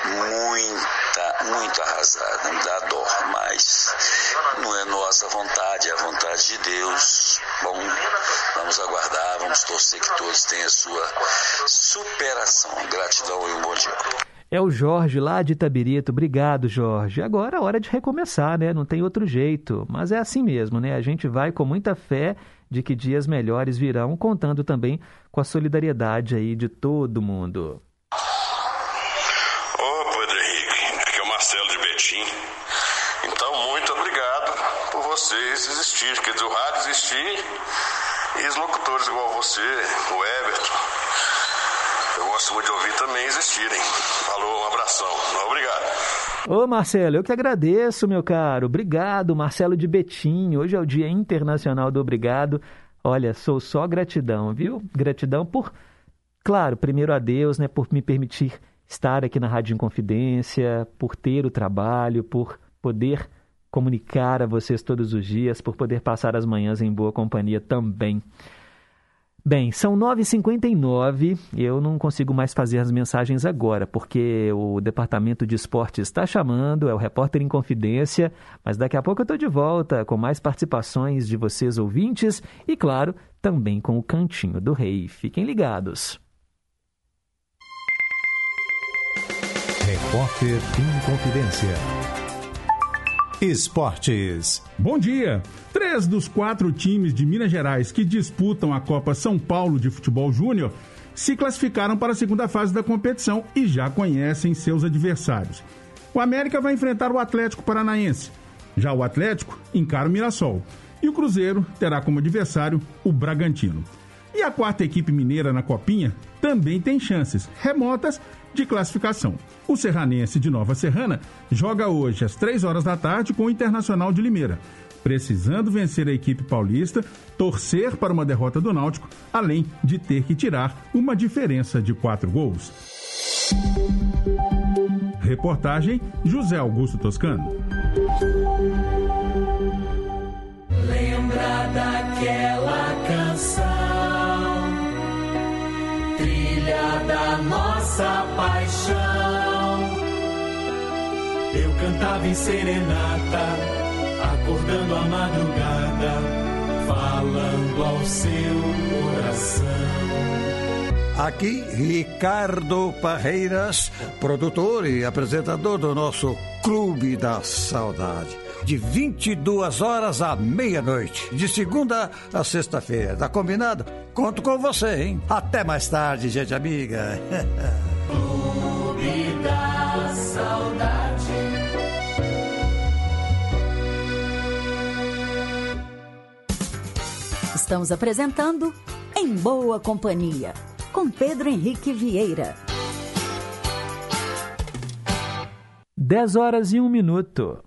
Muita, muito arrasada. Me dá dó, mas não é nossa vontade, é a vontade de Deus. Bom, vamos aguardar, vamos torcer que todos tenham a sua superação. Gratidão e um bom dia. É o Jorge lá de Itabirito. Obrigado, Jorge. Agora é hora de recomeçar, né? Não tem outro jeito. Mas é assim mesmo, né? A gente vai com muita fé de que dias melhores virão, contando também com a solidariedade aí de todo mundo. Ô, Pedro Henrique, aqui é o Marcelo de Betim. Então, muito obrigado por vocês existirem. Quer dizer, o rádio existir e os locutores igual você, o Everton, eu gosto muito de ouvir também existirem. Falou, um abração. Obrigado. Ô Marcelo, eu que agradeço, meu caro. Obrigado, Marcelo de Betim. Hoje é o Dia Internacional do Obrigado. Olha, sou só gratidão, viu? Gratidão por, claro, primeiro a Deus, né, por me permitir estar aqui na Rádio Inconfidência, por ter o trabalho, por poder comunicar a vocês todos os dias, por poder passar as manhãs em boa companhia também. Bem, são 9h59. Eu não consigo mais fazer as mensagens agora, porque o departamento de esportes está chamando, é o repórter em confidência. Mas daqui a pouco eu estou de volta com mais participações de vocês ouvintes e, claro, também com o Cantinho do Rei. Fiquem ligados. Repórter em Confidência. Esportes. Bom dia! Três dos quatro times de Minas Gerais que disputam a Copa São Paulo de Futebol Júnior se classificaram para a segunda fase da competição e já conhecem seus adversários. O América vai enfrentar o Atlético Paranaense. Já o Atlético encara o Mirassol. E o Cruzeiro terá como adversário o Bragantino. E a quarta equipe mineira na Copinha também tem chances remotas de classificação. O Serranense de Nova Serrana joga hoje às 3 horas da tarde com o Internacional de Limeira, precisando vencer a equipe paulista, torcer para uma derrota do Náutico, além de ter que tirar uma diferença de quatro gols. Reportagem José Augusto Toscano. Lembra daquela canção, da nossa paixão. Eu cantava em serenata, acordando a madrugada, falando ao seu coração. Aqui, Ricardo Parreiras, produtor e apresentador do nosso Clube da Saudade. De 22 horas à meia-noite, de segunda a sexta-feira. Tá combinado? Conto com você, hein? Até mais tarde, gente amiga. Clube da Saudade. Estamos apresentando Em Boa Companhia, com Pedro Henrique Vieira. 10 horas e um minuto.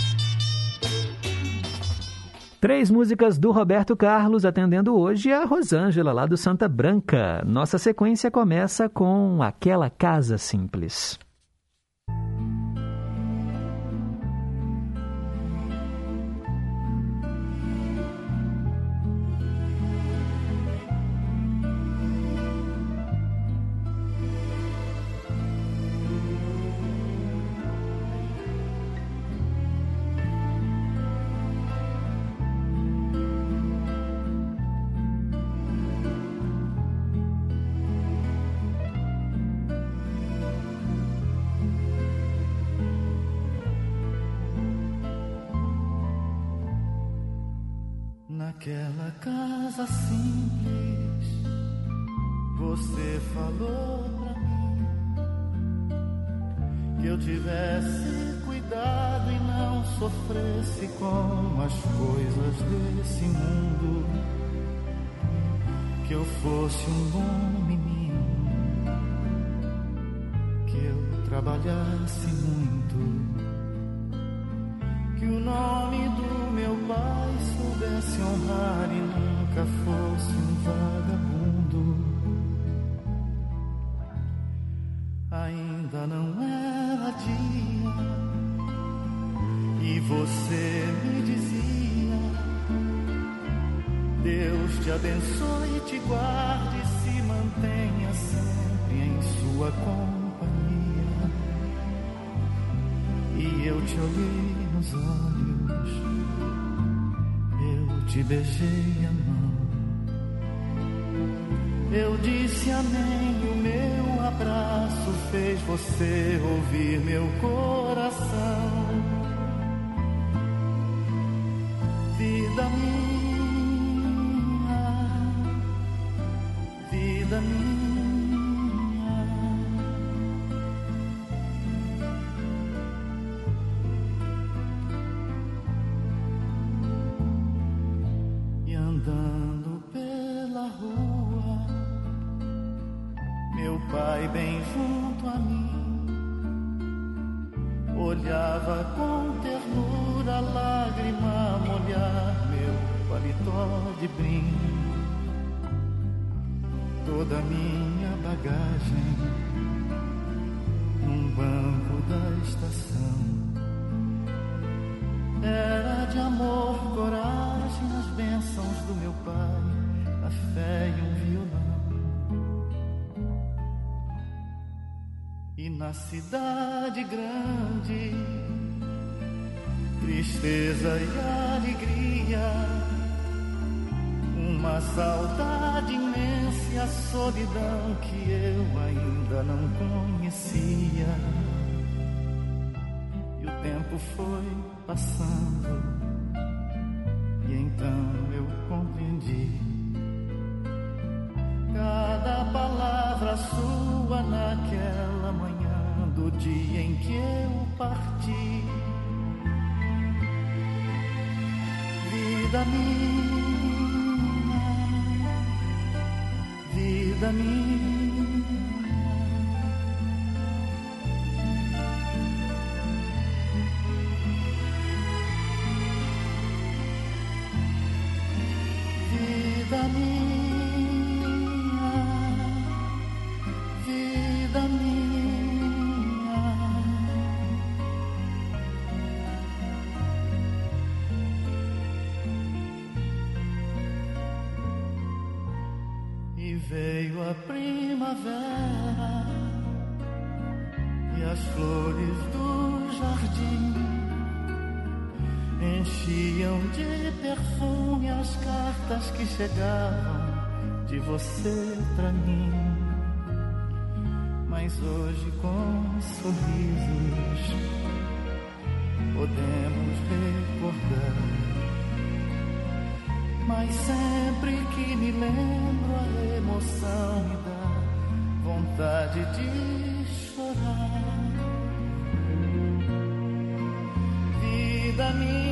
Três músicas do Roberto Carlos atendendo hoje a Rosângela, lá do Santa Branca. Nossa sequência começa com Aquela Casa Simples. Desse mundo, que eu fosse um bom menino, que eu trabalhasse muito que o nome do meu pai soubesse honrar e nunca fosse um vagabundo. Te abençoe te guarde e se mantenha sempre em sua companhia. E eu te olhei nos olhos, eu te beijei a mão. Eu disse amém, o meu abraço fez você ouvir meu coração. Na cidade grande, tristeza e alegria, uma saudade imensa e a solidão que eu ainda não conhecia. E o tempo foi passando, e então dia em que eu parti. Vida minha, vida minha. Mas hoje com sorrisos podemos recordar. Mas sempre que me lembro a emoção me dá vontade de chorar. Vida minha,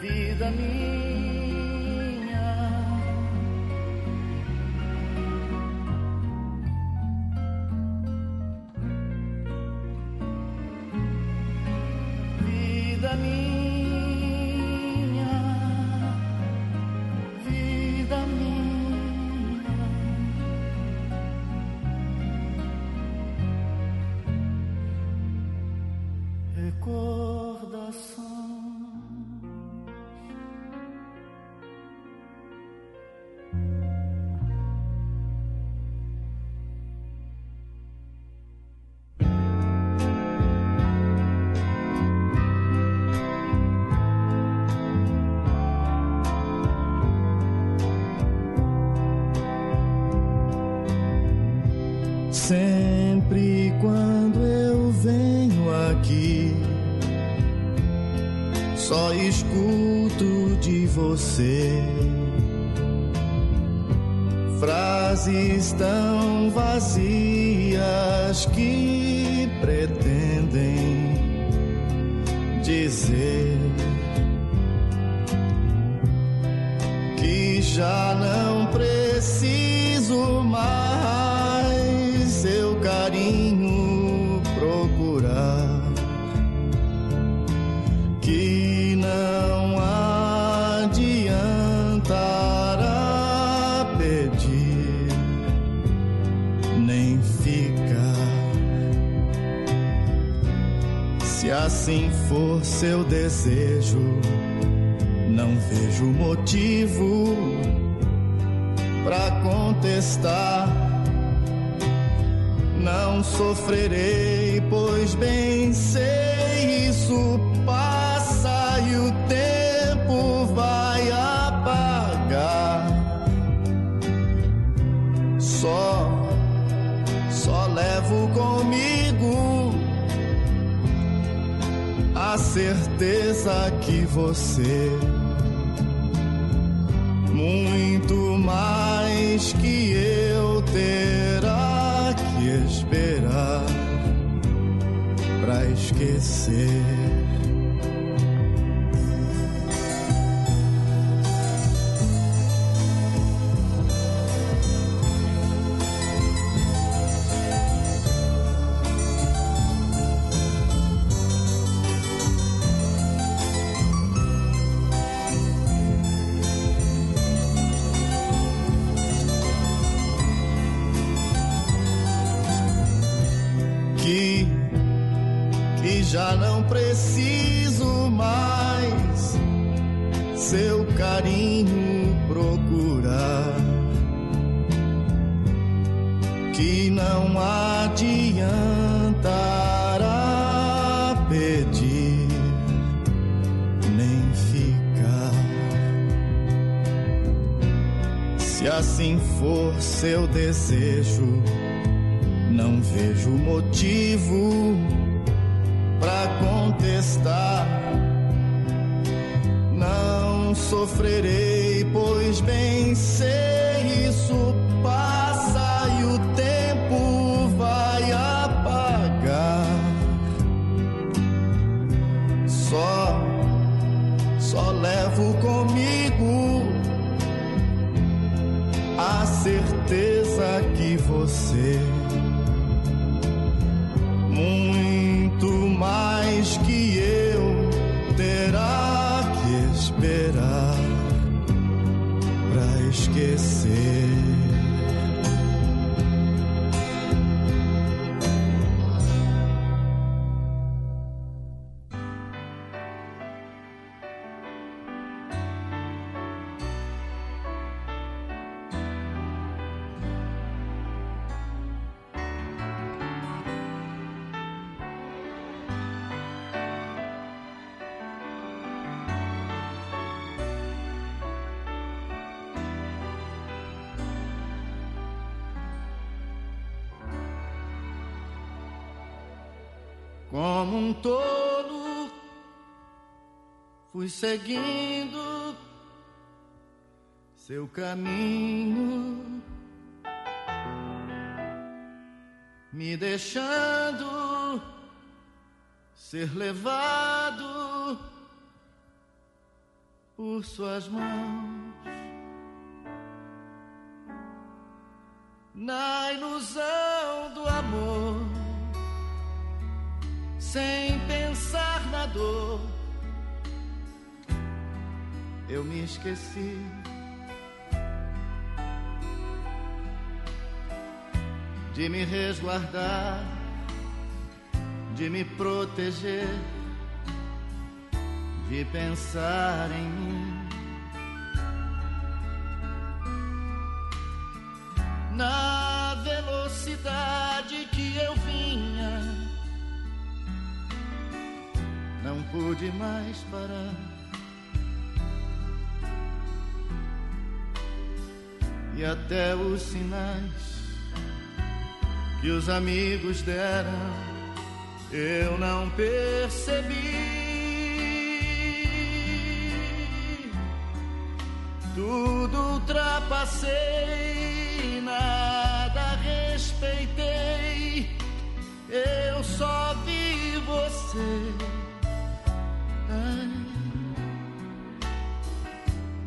vida minha. Desejo, não vejo motivo pra contestar. Não sofrerei, você muito mais que eu terá que esperar pra esquecer. Fui seguindo seu caminho, me deixando ser levado por suas mãos. Na ilusão do amor sem pensar na dor. Eu me esqueci. De me resguardar, de me proteger, de pensar em mim. Na velocidade que eu vinha não pude mais parar. E até os sinais que os amigos deram, eu não percebi. Tudo ultrapassei, nada respeitei. Eu só vi você. Ai,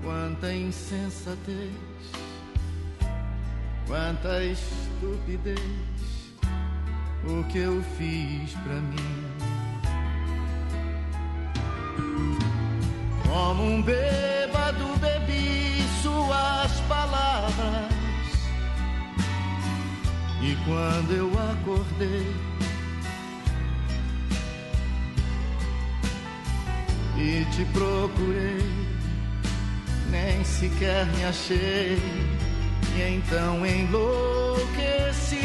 quanta insensatez, quanta estupidez, o que eu fiz pra mim. Como um bêbado bebi suas palavras, e quando eu acordei, e te procurei, nem sequer me achei, então enlouqueci.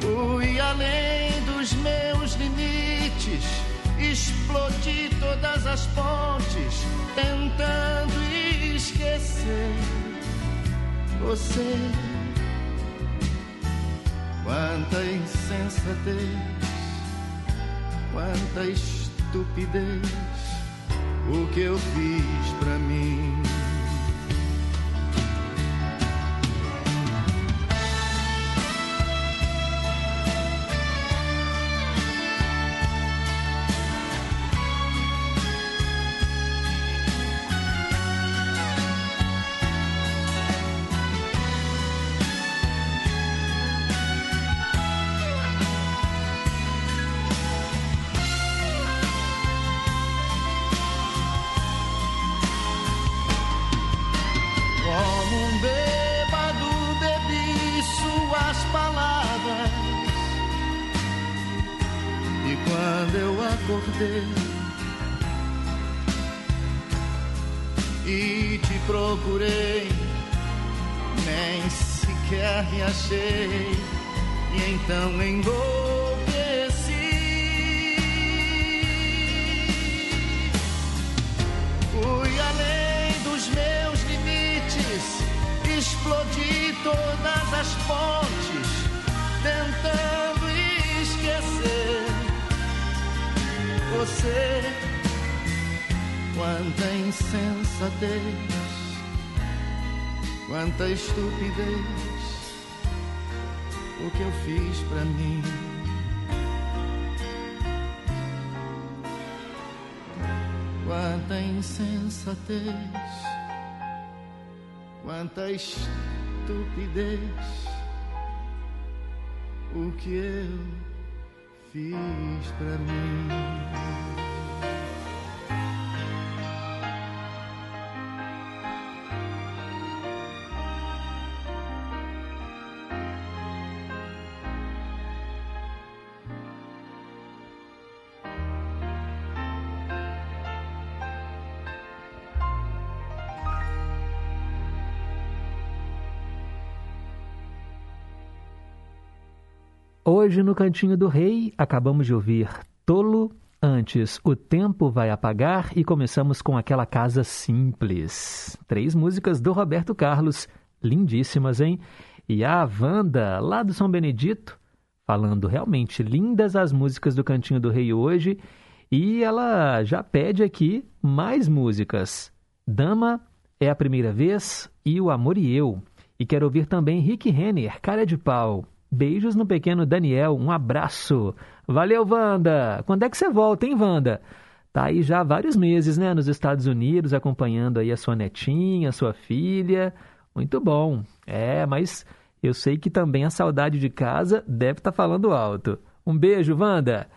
Fui além dos meus limites, explodi todas as pontes, tentando esquecer você. Quanta insensatez quanta estupidez o que eu fiz pra mim. Hoje no Cantinho do Rei acabamos de ouvir Tolo. Antes, O Tempo Vai Apagar e começamos com Aquela Casa Simples. Três músicas do Roberto Carlos, lindíssimas, hein? E a Wanda, lá do São Benedito, falando realmente lindas as músicas do Cantinho do Rei hoje. E ela já pede aqui mais músicas. Dama é a primeira vez e O Amor e Eu. E quero ouvir também Rick Renner, Cara de Pau. Beijos no pequeno Daniel, um abraço. Valeu, Wanda! Quando é que você volta, hein, Wanda? Tá aí já há vários meses, né, nos Estados Unidos, acompanhando aí a sua netinha, a sua filha. Muito bom. É, mas eu sei que também a saudade de casa deve estar falando alto. Um beijo, Wanda.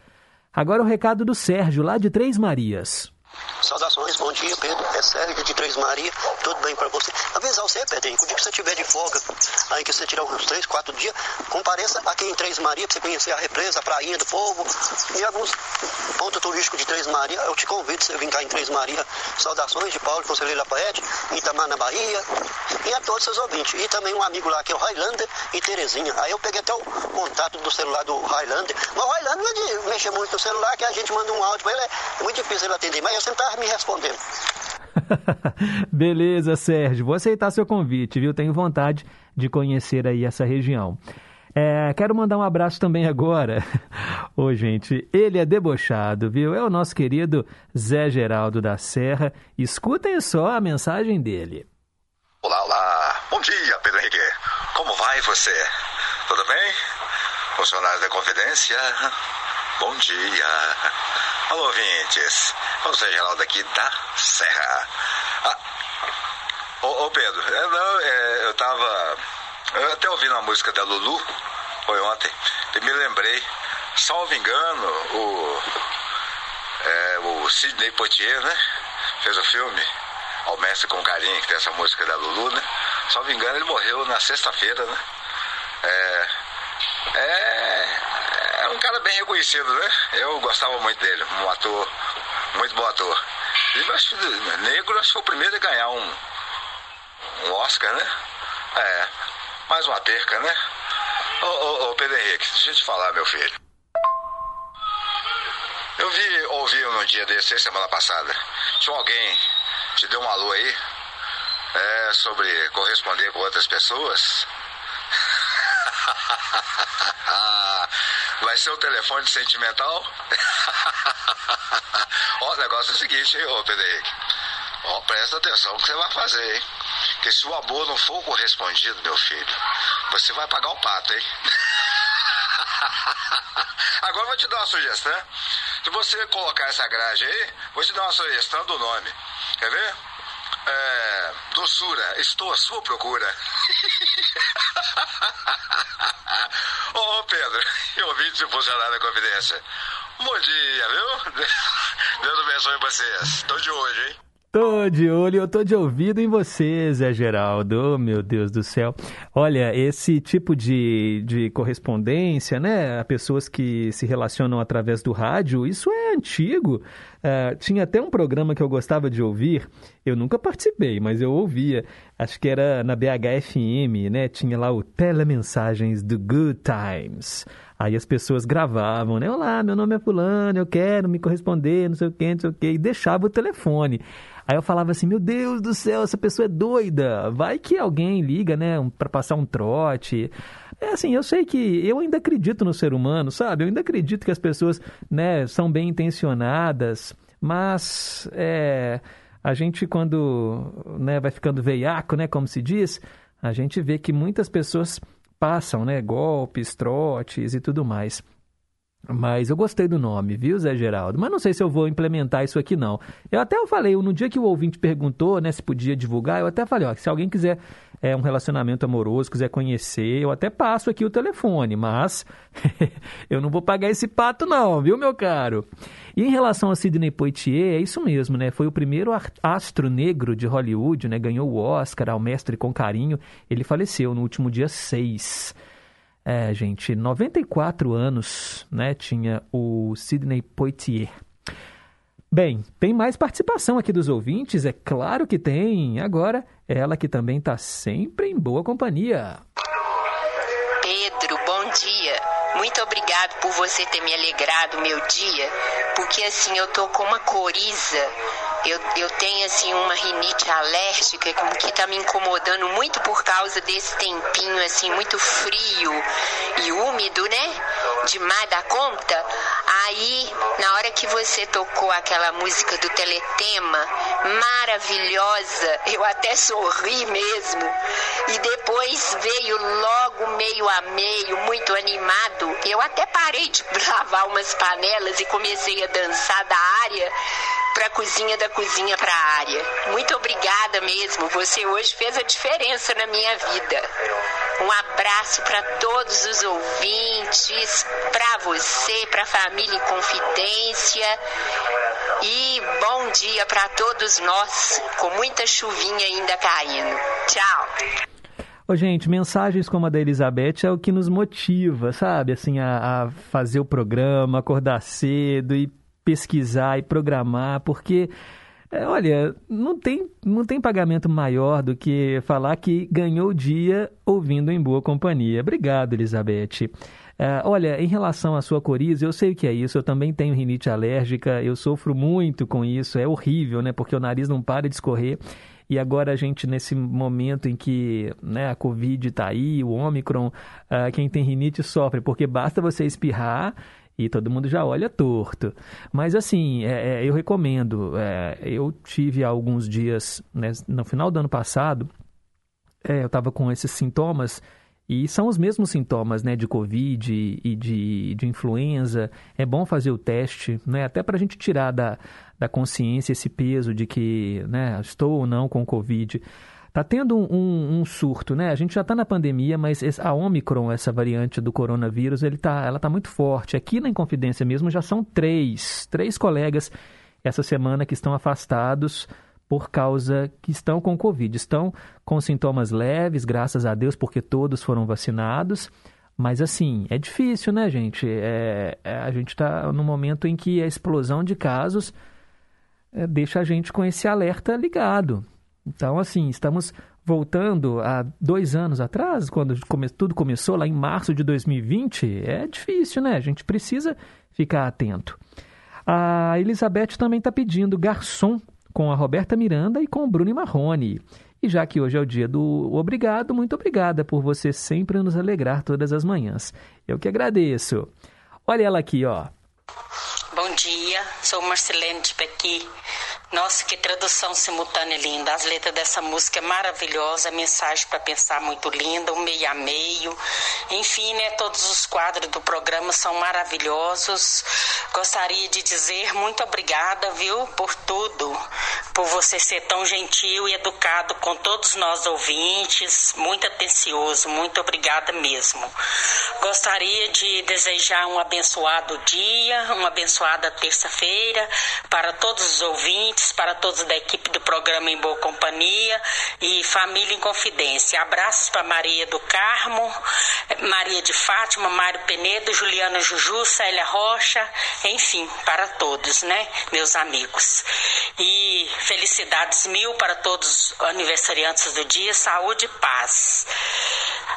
Agora o recado do Sérgio, lá de Três Marias. Saudações, bom dia, Pedro. É Sérgio de Três Maria. Tudo bem pra você? Avisar você, Pedrinho, que o dia que você tiver de folga, aí que você tirar uns três, quatro dias, compareça aqui em Três Maria pra você conhecer a represa, a prainha do povo e alguns pontos turísticos de Três Maria. Eu te convido você vir cá em Três Maria. Saudações de Paulo, Conselheiro Lafayette, Itamar na Bahia e a todos seus ouvintes. E também um amigo lá que é o Highlander e Terezinha. Aí eu peguei até o contato do celular do Highlander. Mas o Highlander não é de mexer muito no celular, que a gente manda um áudio pra ele, é muito difícil ele atender. Mas tava me respondendo. [laughs] Beleza, Sérgio. Vou aceitar seu convite, viu? Tenho vontade de conhecer aí essa região. É, quero mandar um abraço também agora. [laughs] Ô, gente, ele é debochado, viu? É o nosso querido Zé Geraldo da Serra. Escutem só a mensagem dele. Olá, olá. Bom dia, Pedro Henrique. Como vai você? Tudo bem? Funcionário da Confidência? Bom dia. Alô, ouvintes. Eu sou Geraldo aqui da Serra. Ah, ô, ô, Pedro, é, não, é, eu tava. Eu até ouvi uma música da Lulu, foi ontem, e me lembrei, salvo engano, o, é, o Sidney Poitier, né? Fez o filme Ao Mestre com Carinho, que tem essa música da Lulu, né? Salvo engano, ele morreu na sexta-feira, né? É, é, é um cara bem reconhecido, né? Eu gostava muito dele, um ator, muito bom ator. E acho que negro acho que foi o primeiro a ganhar um, um Oscar, né? É, mais uma perca, né? Ô, ô, ô, Pedro Henrique, deixa eu te falar, meu filho. Eu vi, ouvi num dia desse, semana passada, tinha alguém te deu um alô aí é, sobre corresponder com outras pessoas. [laughs] Vai ser o telefone sentimental? [laughs] Ó, o negócio é o seguinte, hein, ô Pedro Henrique. Ó, presta atenção no que você vai fazer, hein? Porque se o amor não for correspondido, meu filho, você vai pagar o pato, hein? [laughs] Agora eu vou te dar uma sugestão. Se você colocar essa grade aí, vou te dar uma sugestão do nome. Quer ver? É, doçura, estou à sua procura. [laughs] Ô, ô, Pedro, eu ouvi de funcionário da Confidência. Bom dia, viu? [laughs] Deus abençoe vocês. Estou de hoje, hein? Tô de olho, eu tô de ouvido em você, Zé Geraldo. Oh, meu Deus do céu. Olha, esse tipo de, de correspondência, né? A pessoas que se relacionam através do rádio, isso é antigo. Uh, tinha até um programa que eu gostava de ouvir. Eu nunca participei, mas eu ouvia. Acho que era na BHFM, né? Tinha lá o Telemensagens do Good Times. Aí as pessoas gravavam, né? Olá, meu nome é Fulano, eu quero me corresponder, não sei o quê, não sei o quê. E deixava o telefone. Aí eu falava assim, meu Deus do céu, essa pessoa é doida. Vai que alguém liga, né, para passar um trote. É assim, eu sei que eu ainda acredito no ser humano, sabe? Eu ainda acredito que as pessoas, né, são bem intencionadas, mas é, a gente quando, né, vai ficando veiaco, né, como se diz, a gente vê que muitas pessoas passam, né, golpes, trotes e tudo mais. Mas eu gostei do nome, viu, Zé Geraldo? Mas não sei se eu vou implementar isso aqui, não. Eu até falei, no dia que o ouvinte perguntou, né, se podia divulgar, eu até falei, ó, se alguém quiser é, um relacionamento amoroso, quiser conhecer, eu até passo aqui o telefone, mas [laughs] eu não vou pagar esse pato, não, viu, meu caro? E em relação a Sidney Poitier, é isso mesmo, né? Foi o primeiro astro negro de Hollywood, né? Ganhou o Oscar ao Mestre com Carinho. Ele faleceu no último dia 6. É, gente, 94 anos, né, tinha o Sidney Poitier. Bem, tem mais participação aqui dos ouvintes, é claro que tem. Agora, ela que também está sempre em boa companhia. Pedro, bom dia. Muito obrigado por você ter me alegrado meu dia, porque assim eu tô com uma coriza eu, eu tenho assim uma rinite alérgica que está me incomodando muito por causa desse tempinho assim muito frio e úmido, né? Demais da conta. Aí, na hora que você tocou aquela música do Teletema, maravilhosa, eu até sorri mesmo. E depois veio logo meio a meio, muito animado. Eu até parei de [laughs] lavar umas panelas e comecei a dançar da área para a cozinha, da cozinha para a área. Muito obrigada mesmo. Você hoje fez a diferença na minha vida. Um abraço para todos os ouvintes, para você, para a família em confidência. E bom dia para todos nós, com muita chuvinha ainda caindo. Tchau. Ô, gente, mensagens como a da Elizabeth é o que nos motiva, sabe? Assim, a, a fazer o programa, acordar cedo e pesquisar e programar, porque é, olha, não tem, não tem pagamento maior do que falar que ganhou o dia ouvindo em boa companhia. Obrigado, Elizabeth. É, olha, em relação à sua coriza, eu sei o que é isso, eu também tenho rinite alérgica, eu sofro muito com isso, é horrível, né? Porque o nariz não para de escorrer. E agora a gente, nesse momento em que né, a Covid está aí, o Ômicron, uh, quem tem rinite sofre, porque basta você espirrar e todo mundo já olha torto. Mas assim, é, é, eu recomendo. É, eu tive alguns dias, né, no final do ano passado, é, eu estava com esses sintomas. E são os mesmos sintomas né, de Covid e de, de influenza. É bom fazer o teste, né, até para a gente tirar da, da consciência esse peso de que né, estou ou não com Covid. Está tendo um, um, surto, né? A gente já está na pandemia, mas a Omicron, essa variante do coronavírus, ele tá, ela está muito forte. Aqui na Inconfidência mesmo já são três, três colegas essa semana que estão afastados por causa que estão com Covid. Estão com sintomas leves, graças a Deus, porque todos foram vacinados. Mas assim, é difícil, né, gente? É, é, a gente está no momento em que a explosão de casos é, deixa a gente com esse alerta ligado. Então, assim, estamos voltando a dois anos atrás, quando come, tudo começou, lá em março de 2020. É difícil, né? A gente precisa ficar atento. A Elizabeth também está pedindo garçom com a Roberta Miranda e com o Bruno Marrone. E já que hoje é o dia do obrigado, muito obrigada por você sempre nos alegrar todas as manhãs. Eu que agradeço. Olha ela aqui, ó. Bom dia, sou Marcelene Pequi. Nossa, que tradução simultânea linda. As letras dessa música é maravilhosa, mensagem para pensar muito linda, um meio a meio. Enfim, né, todos os quadros do programa são maravilhosos. Gostaria de dizer muito obrigada, viu, por tudo. por você ser tão gentil e educado com todos nós ouvintes, muito atencioso, muito obrigada mesmo. Gostaria de desejar um abençoado dia, uma abençoada terça-feira para todos os ouvintes, para todos da equipe do programa Em Boa Companhia e Família em Confidência. Abraços para Maria do Carmo, Maria de Fátima, Mário Penedo, Juliana Juju, Célia Rocha, enfim, para todos, né, meus amigos. E felicidades mil para todos os aniversariantes do dia, saúde e paz.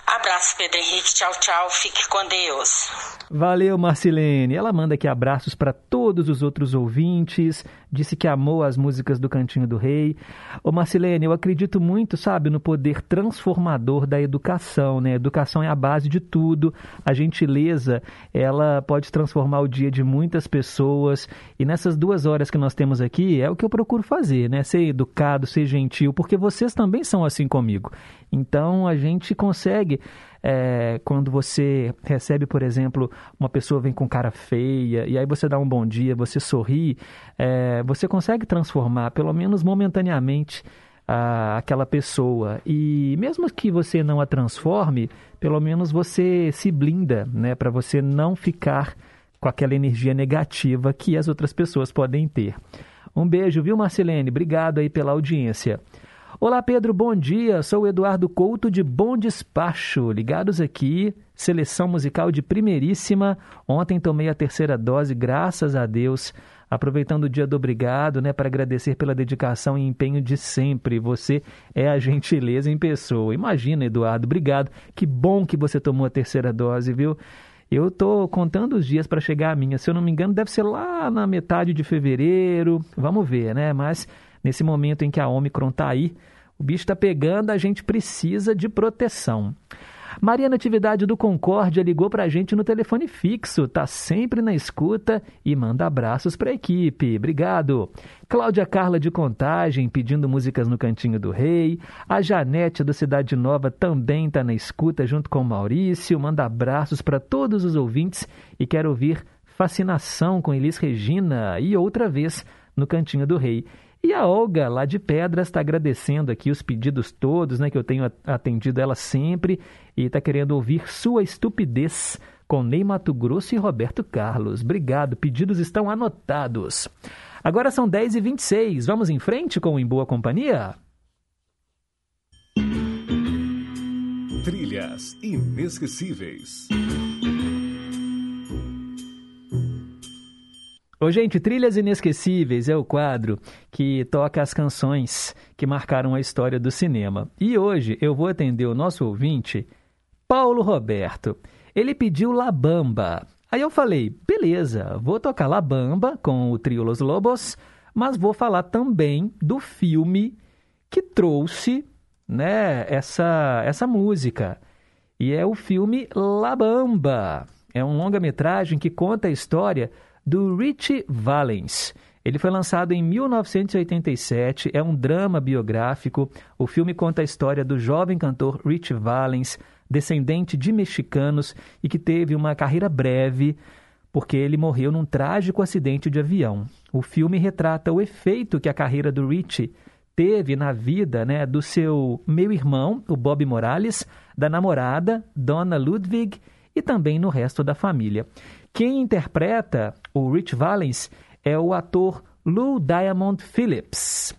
Abraço, Pedro Henrique. Tchau, tchau. Fique com Deus. Valeu, Marcilene. Ela manda aqui abraços para todos os outros ouvintes. Disse que amou as músicas do Cantinho do Rei. Ô, Marcilene, eu acredito muito, sabe, no poder transformador da educação, né? educação é a base de tudo. A gentileza, ela pode transformar o dia de muitas pessoas. E nessas duas horas que nós temos aqui, é o que eu procuro fazer, né? Ser educado, ser gentil, porque vocês também são assim comigo. Então, a gente consegue é, quando você recebe, por exemplo, uma pessoa vem com cara feia e aí você dá um bom dia, você sorri, é, você consegue transformar, pelo menos momentaneamente, a, aquela pessoa. E mesmo que você não a transforme, pelo menos você se blinda, né, para você não ficar com aquela energia negativa que as outras pessoas podem ter. Um beijo, viu, Marcelene? Obrigado aí pela audiência. Olá, Pedro, bom dia. Sou o Eduardo Couto de Bom Despacho. Ligados aqui, seleção musical de primeiríssima. Ontem tomei a terceira dose, graças a Deus. Aproveitando o dia do obrigado, né, para agradecer pela dedicação e empenho de sempre. Você é a gentileza em pessoa. Imagina, Eduardo, obrigado. Que bom que você tomou a terceira dose, viu? Eu tô contando os dias para chegar a minha. Se eu não me engano, deve ser lá na metade de fevereiro. Vamos ver, né? Mas nesse momento em que a Omicron está aí, o bicho está pegando, a gente precisa de proteção. Maria Natividade do Concórdia ligou para a gente no telefone fixo, tá sempre na escuta e manda abraços para a equipe. Obrigado. Cláudia Carla de Contagem pedindo músicas no Cantinho do Rei. A Janete da Cidade Nova também está na escuta junto com o Maurício. Manda abraços para todos os ouvintes e quer ouvir Fascinação com Elis Regina e outra vez no Cantinho do Rei. E a Olga, lá de Pedras, está agradecendo aqui os pedidos todos, né? Que eu tenho atendido ela sempre e está querendo ouvir Sua Estupidez com Ney Mato Grosso e Roberto Carlos. Obrigado, pedidos estão anotados. Agora são 10h26, vamos em frente com o Em Boa Companhia? Trilhas inesquecíveis. Ô, gente, Trilhas Inesquecíveis é o quadro que toca as canções que marcaram a história do cinema. E hoje eu vou atender o nosso ouvinte, Paulo Roberto. Ele pediu La Bamba. Aí eu falei, beleza, vou tocar La Bamba com o trio Los Lobos, mas vou falar também do filme que trouxe né, essa, essa música. E é o filme La Bamba. É um longa-metragem que conta a história do Richie Valens. Ele foi lançado em 1987, é um drama biográfico. O filme conta a história do jovem cantor Richie Valens, descendente de mexicanos e que teve uma carreira breve porque ele morreu num trágico acidente de avião. O filme retrata o efeito que a carreira do Richie teve na vida né, do seu meio-irmão, o Bob Morales, da namorada, Donna Ludwig, e também no resto da família. Quem interpreta o Rich Valens é o ator Lou Diamond Phillips.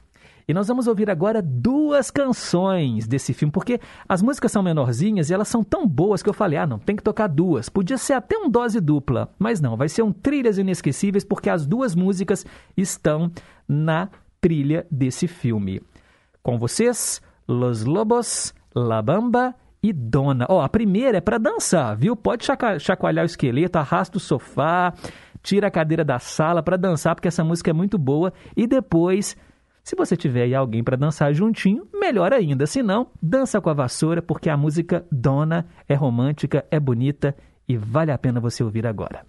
E nós vamos ouvir agora duas canções desse filme, porque as músicas são menorzinhas e elas são tão boas que eu falei: ah, não, tem que tocar duas. Podia ser até um dose dupla, mas não, vai ser um Trilhas Inesquecíveis, porque as duas músicas estão na trilha desse filme. Com vocês, Los Lobos, La Bamba e Dona. Ó, a primeira é para dançar, viu? Pode chacoalhar o esqueleto, arrasta o sofá, tira a cadeira da sala para dançar, porque essa música é muito boa. E depois, se você tiver aí alguém para dançar juntinho, melhor ainda. Se não, dança com a vassoura, porque a música Dona é romântica, é bonita e vale a pena você ouvir agora.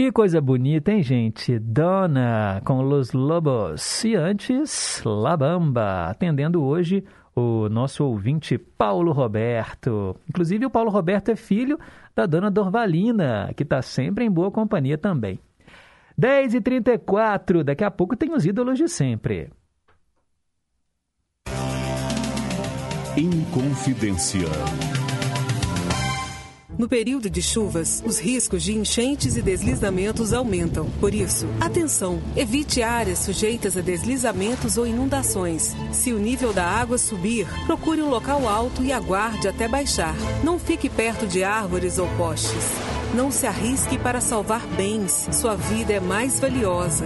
Que coisa bonita, hein, gente? Dona com Los Lobos. E antes, La Bamba, atendendo hoje o nosso ouvinte Paulo Roberto. Inclusive, o Paulo Roberto é filho da dona Dorvalina, que está sempre em boa companhia também. 10h34, daqui a pouco tem os ídolos de sempre. Inconfidência. No período de chuvas, os riscos de enchentes e deslizamentos aumentam. Por isso, atenção! Evite áreas sujeitas a deslizamentos ou inundações. Se o nível da água subir, procure um local alto e aguarde até baixar. Não fique perto de árvores ou postes. Não se arrisque para salvar bens. Sua vida é mais valiosa.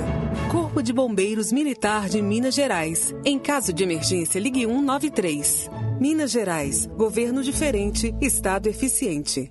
Corpo de Bombeiros Militar de Minas Gerais. Em caso de emergência, ligue 193. Minas Gerais. Governo diferente, Estado eficiente.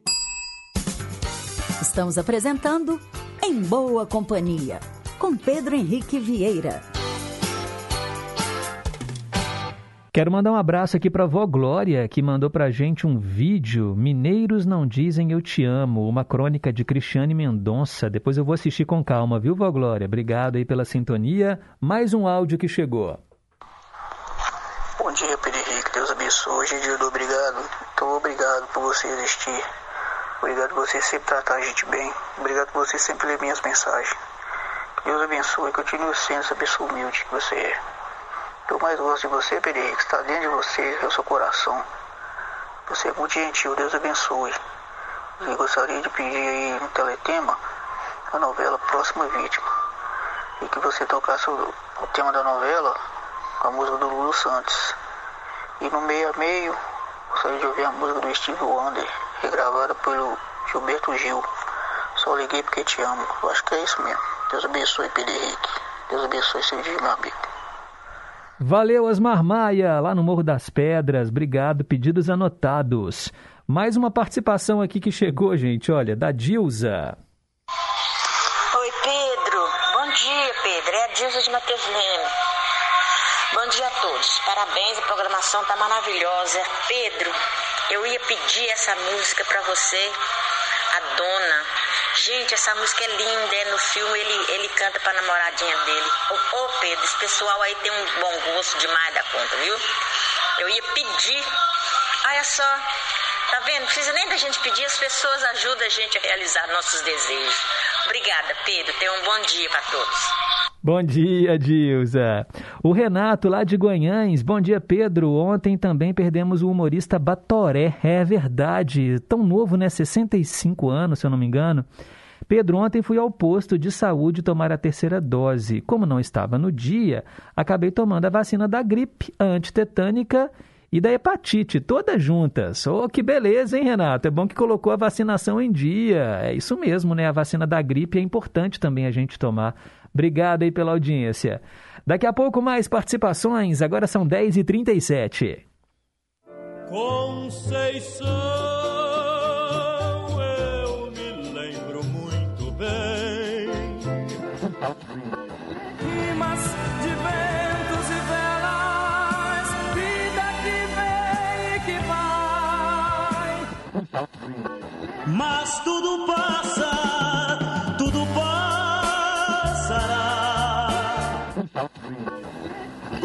Estamos apresentando Em Boa Companhia, com Pedro Henrique Vieira. Quero mandar um abraço aqui para a vó Glória, que mandou para a gente um vídeo, Mineiros Não Dizem Eu Te Amo, uma crônica de Cristiane Mendonça. Depois eu vou assistir com calma, viu, vó Glória? Obrigado aí pela sintonia. Mais um áudio que chegou. Bom dia, Pedro Henrique. Deus abençoe. Hoje é dia do obrigado. Então, obrigado por você existir. Obrigado por você sempre tratar a gente bem. Obrigado por você sempre ler minhas mensagens. Que Deus abençoe continue sendo essa pessoa humilde que você é. O que eu mais gosto de você, Pedro Henrique, está dentro de você, é o seu coração. Você é muito gentil, Deus abençoe. Eu gostaria de pedir aí no teletema a novela Próxima Vítima. E que você tocasse o, o tema da novela com a música do Lulu Santos. E no meio a meio, gostaria de ouvir a música do Steve Wonder, regravada pelo Gilberto Gil. Só liguei porque te amo. Eu acho que é isso mesmo. Deus abençoe, Pedro Henrique. Deus abençoe seu dia, meu amigo. Valeu, Asmar Maia, lá no Morro das Pedras. Obrigado, pedidos anotados. Mais uma participação aqui que chegou, gente, olha, da Dilza. Oi, Pedro. Bom dia, Pedro. É a Dilza de Matheus Leme. Bom dia a todos. Parabéns, a programação tá maravilhosa. Pedro, eu ia pedir essa música para você, a Dona. Gente, essa música é linda, é no filme ele, ele canta pra namoradinha dele. Ô, Pedro, esse pessoal aí tem um bom gosto demais da conta, viu? Eu ia pedir. Olha só, tá vendo? Não precisa nem da gente pedir, as pessoas ajudam a gente a realizar nossos desejos. Obrigada, Pedro. Tenha um bom dia para todos. Bom dia, Dilza. O Renato, lá de Guanhães. Bom dia, Pedro. Ontem também perdemos o humorista Batoré. É verdade. Tão novo, né? 65 anos, se eu não me engano. Pedro, ontem fui ao posto de saúde tomar a terceira dose. Como não estava no dia, acabei tomando a vacina da gripe, antitetânica e da hepatite, todas juntas. Oh, que beleza, hein, Renato? É bom que colocou a vacinação em dia. É isso mesmo, né? A vacina da gripe é importante também a gente tomar. Obrigado aí pela audiência. Daqui a pouco mais participações, agora são 10h37. Conceição, eu me lembro muito bem. Rimas de ventos e velas, vida que vem e que vai. Mas tudo passa,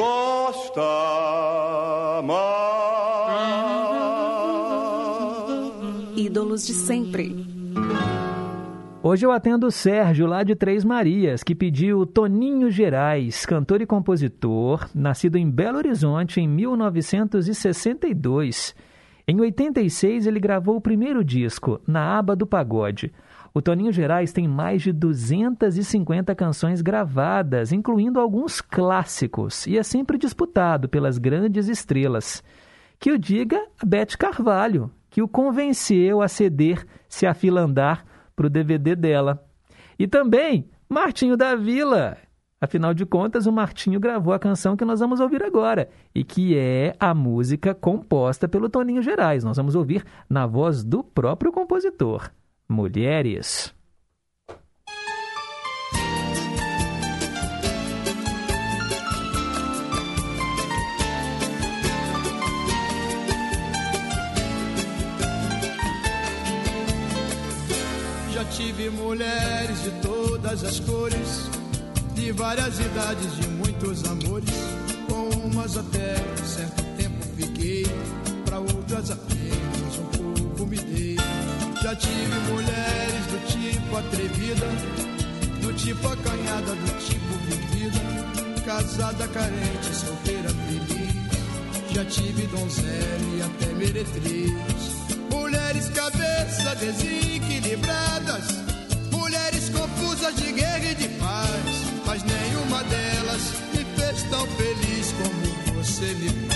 Gosta mais. Ídolos de sempre. Hoje eu atendo o Sérgio, lá de Três Marias, que pediu Toninho Gerais, cantor e compositor, nascido em Belo Horizonte em 1962. Em 86, ele gravou o primeiro disco, Na Aba do Pagode. O Toninho Gerais tem mais de 250 canções gravadas, incluindo alguns clássicos, e é sempre disputado pelas grandes estrelas. Que o diga a Beth Carvalho, que o convenceu a ceder Se a Fila Andar para o DVD dela. E também Martinho da Vila. Afinal de contas, o Martinho gravou a canção que nós vamos ouvir agora e que é a música composta pelo Toninho Gerais. Nós vamos ouvir na voz do próprio compositor. Mulheres. Já tive mulheres de todas as cores, de várias idades, de muitos amores. Com umas até certo tempo fiquei, para outras apenas um pouco me dei. Já tive mulheres do tipo atrevida, do tipo acanhada, do tipo vivida, casada, carente, solteira, feliz. Já tive donzela e até meretriz. Mulheres cabeça desequilibradas, mulheres confusas de guerra e de paz, mas nenhuma delas me fez tão feliz como você me faz.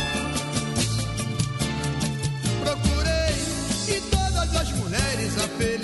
Em todas as mulheres a felicidade,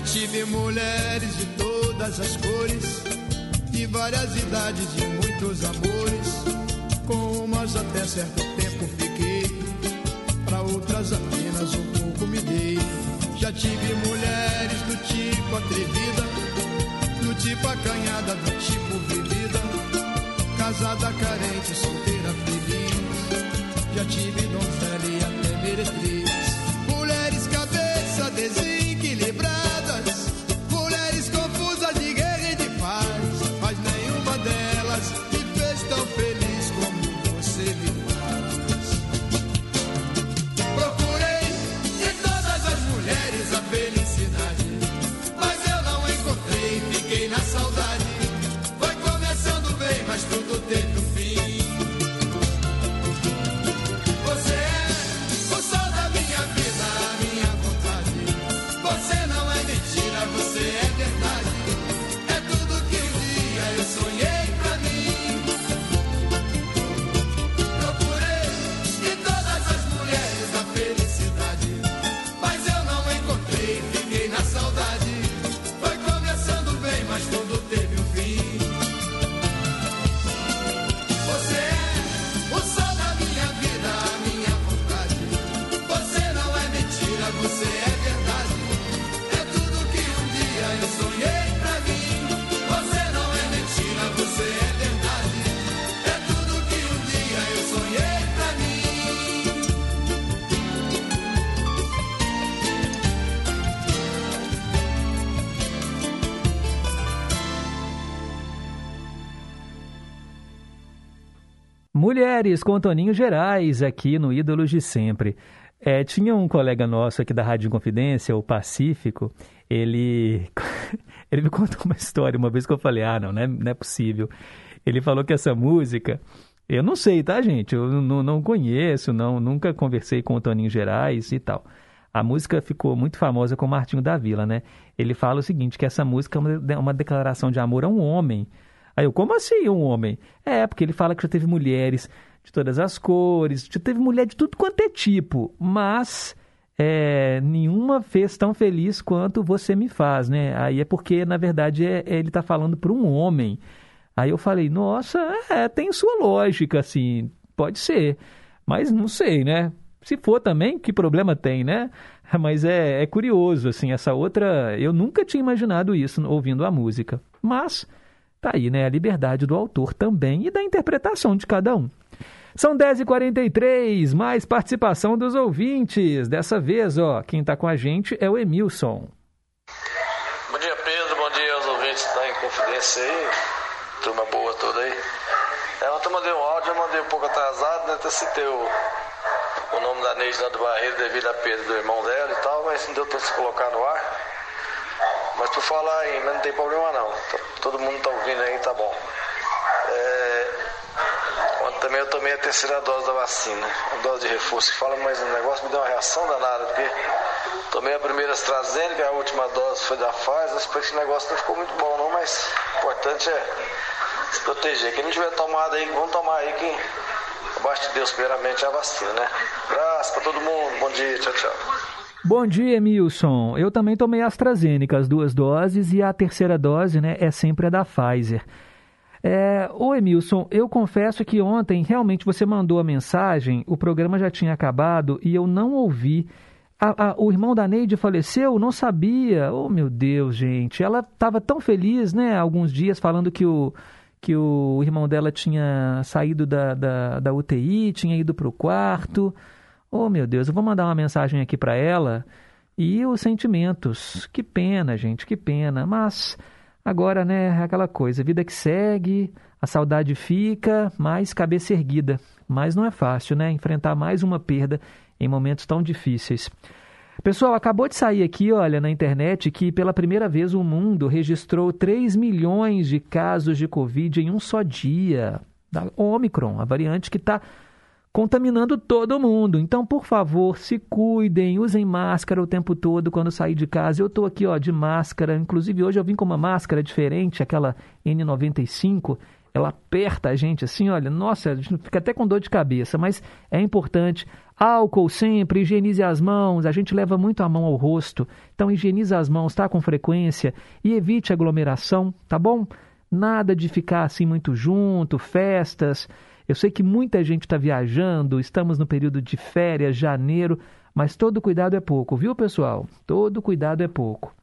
Já tive mulheres de todas as cores, de várias idades, de muitos amores. Com umas até certo tempo fiquei, pra outras apenas um pouco me dei. Já tive mulheres do tipo atrevida, do tipo acanhada, do tipo vivida, casada, carente, solteira, feliz. Já tive donzela e até meretriz. Mulheres com Toninho Gerais aqui no Ídolos de Sempre. É, tinha um colega nosso aqui da Rádio Confidência, o Pacífico, ele, [laughs] ele me contou uma história uma vez que eu falei, ah, não, não é, não é possível. Ele falou que essa música, eu não sei, tá, gente? Eu não, não conheço, não, nunca conversei com o Toninho Gerais e tal. A música ficou muito famosa com o Martinho da Vila, né? Ele fala o seguinte, que essa música é uma declaração de amor a um homem. Aí eu, como assim um homem? É, porque ele fala que já teve mulheres de todas as cores, teve mulher de tudo quanto é tipo, mas é, nenhuma fez tão feliz quanto você me faz, né? Aí é porque, na verdade, é, ele está falando para um homem. Aí eu falei, nossa, é, tem sua lógica, assim, pode ser, mas não sei, né? Se for também, que problema tem, né? [laughs] Mas é, é curioso, assim, essa outra. Eu nunca tinha imaginado isso ouvindo a música. Mas tá aí, né? A liberdade do autor também e da interpretação de cada um. São 10h43, mais participação dos ouvintes. Dessa vez, ó, quem tá com a gente é o Emilson. Bom dia, Pedro. Bom dia aos ouvintes da Inconfidência aí. Turma boa toda aí. É, eu mandei um áudio, eu mandei um pouco atrasado, né? Até citei o, o nome da Neide lá do Barreiro devido à perda do irmão dela e tal, mas não deu pra se colocar no ar. Mas por falar aí, mas não tem problema não. Tá- Todo mundo tá ouvindo aí, tá bom. É, ontem também eu tomei a terceira dose da vacina, a dose de reforço. Fala, mas o negócio me deu uma reação danada, porque tomei a primeira AstraZeneca, a última dose foi da Pfizer, depois esse negócio não ficou muito bom não, mas o importante é se proteger. Quem não tiver tomado aí, vamos tomar aí que abaixo de Deus, primeiramente, a vacina, né? Abraço pra todo mundo, bom dia, tchau, tchau. Bom dia, Emilson. Eu também tomei AstraZeneca, as duas doses, e a terceira dose, né, é sempre a da Pfizer. É, ô Emilson, eu confesso que ontem realmente você mandou a mensagem, o programa já tinha acabado e eu não ouvi. A- a- o irmão da Neide faleceu? Não sabia. Oh, meu Deus, gente. Ela estava tão feliz, né, alguns dias, falando que o, que o irmão dela tinha saído da, da, da UTI, tinha ido para o quarto. Oh, meu Deus, eu vou mandar uma mensagem aqui para ela. E os sentimentos. Que pena, gente, que pena. Mas agora, né, aquela coisa, vida que segue, a saudade fica, mas cabeça erguida. Mas não é fácil, né, enfrentar mais uma perda em momentos tão difíceis. Pessoal, acabou de sair aqui, olha, na internet, que pela primeira vez o mundo registrou 3 milhões de casos de Covid em um só dia. Da Omicron, a variante que está contaminando todo mundo. Então, por favor, se cuidem, usem máscara o tempo todo quando sair de casa. Eu estou aqui, ó, de máscara. Inclusive, hoje eu vim com uma máscara diferente, aquela N95. Ela aperta a gente assim, olha, nossa, a gente fica até com dor de cabeça, mas é importante. Álcool sempre, higienize as mãos, a gente leva muito a mão ao rosto, então higienize as mãos, tá? Com frequência e evite aglomeração, tá bom? Nada de ficar assim muito junto, festas. Eu sei que muita gente está viajando, estamos no período de férias, janeiro, mas todo cuidado é pouco, viu, pessoal? Todo cuidado é pouco.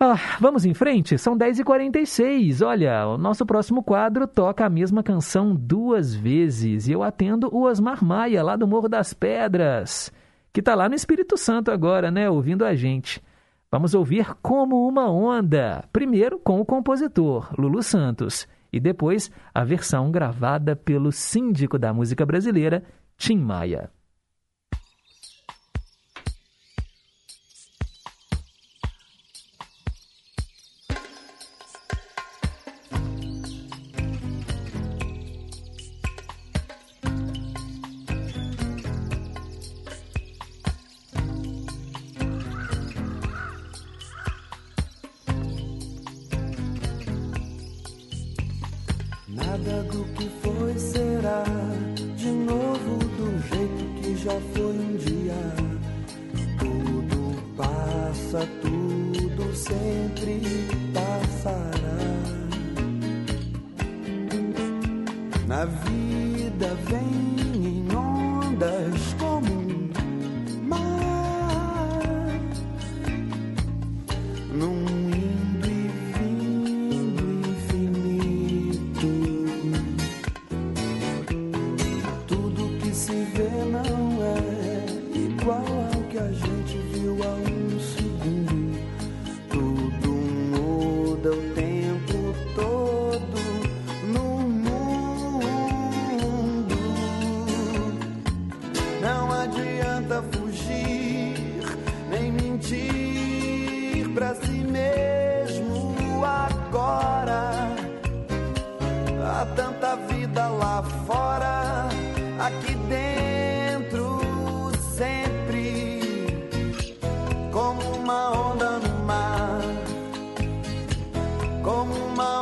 Ah, vamos em frente? São 10h46. Olha, o nosso próximo quadro toca a mesma canção duas vezes. E eu atendo o Osmar Maia, lá do Morro das Pedras, que está lá no Espírito Santo agora, né? Ouvindo a gente. Vamos ouvir Como uma Onda. Primeiro com o compositor, Lulu Santos. E depois a versão gravada pelo síndico da música brasileira, Tim Maia. Na vida vem em ondas como uma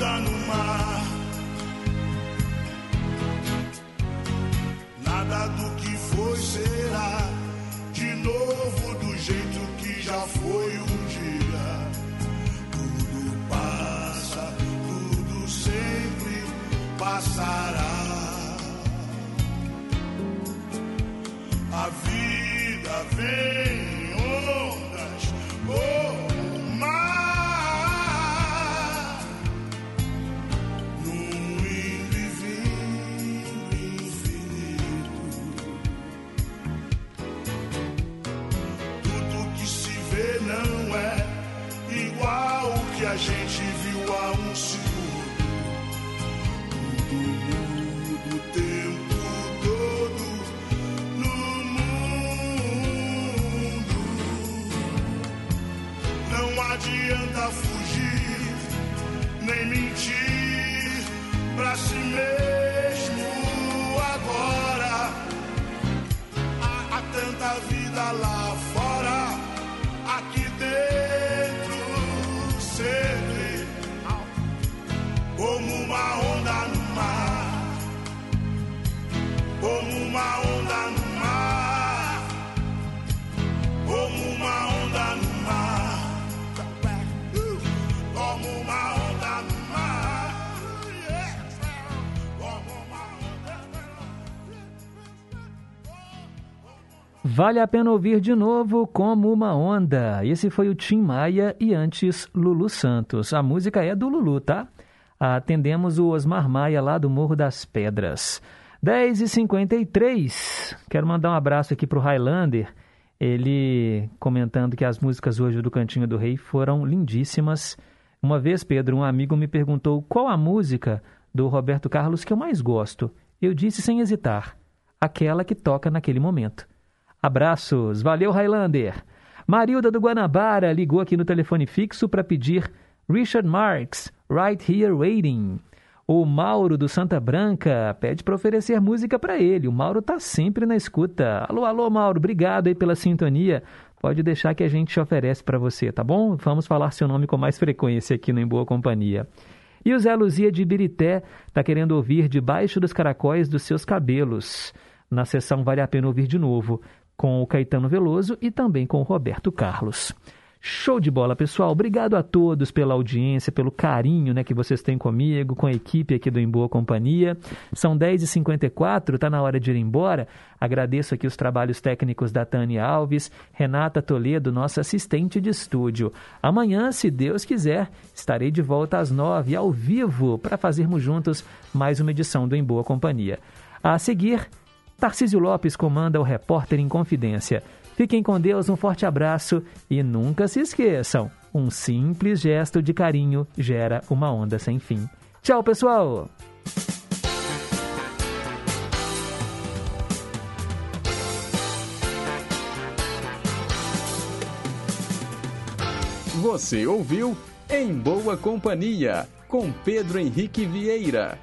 Uma Vale a pena ouvir de novo como uma onda. Esse foi o Tim Maia e antes Lulu Santos. A música é do Lulu, tá? Atendemos o Osmar Maia lá do Morro das Pedras. 10h53. Quero mandar um abraço aqui pro Highlander. Ele comentando que as músicas hoje do Cantinho do Rei foram lindíssimas. Uma vez, Pedro, um amigo me perguntou qual a música do Roberto Carlos que eu mais gosto. Eu disse sem hesitar: aquela que toca naquele momento. Abraços, valeu Highlander. Marilda do Guanabara ligou aqui no telefone fixo para pedir Richard Marx, Right Here Waiting. O Mauro do Santa Branca pede para oferecer música para ele. O Mauro tá sempre na escuta. Alô, alô, Mauro, obrigado aí pela sintonia. Pode deixar que a gente te oferece para você, tá bom? Vamos falar seu nome com mais frequência aqui no Em Boa Companhia. E o Zé Luzia de Ibirité tá querendo ouvir Debaixo dos Caracóis dos Seus Cabelos. Na sessão Vale a Pena Ouvir de Novo, com o Caetano Veloso e também com o Roberto Carlos. Show de bola, pessoal. Obrigado a todos pela audiência, pelo carinho né, que vocês têm comigo, com a equipe aqui do Em Boa Companhia. São 10h54, está na hora de ir embora. Agradeço aqui os trabalhos técnicos da Tânia Alves, Renata Toledo, nossa assistente de estúdio. Amanhã, se Deus quiser, estarei de volta às 9 ao vivo, para fazermos juntos mais uma edição do Em Boa Companhia. A seguir, Tarcísio Lopes comanda o Repórter em Confidência. Fiquem com Deus, um forte abraço e nunca se esqueçam: um simples gesto de carinho gera uma onda sem fim. Tchau, pessoal! Você ouviu Em Boa Companhia, com Pedro Henrique Vieira.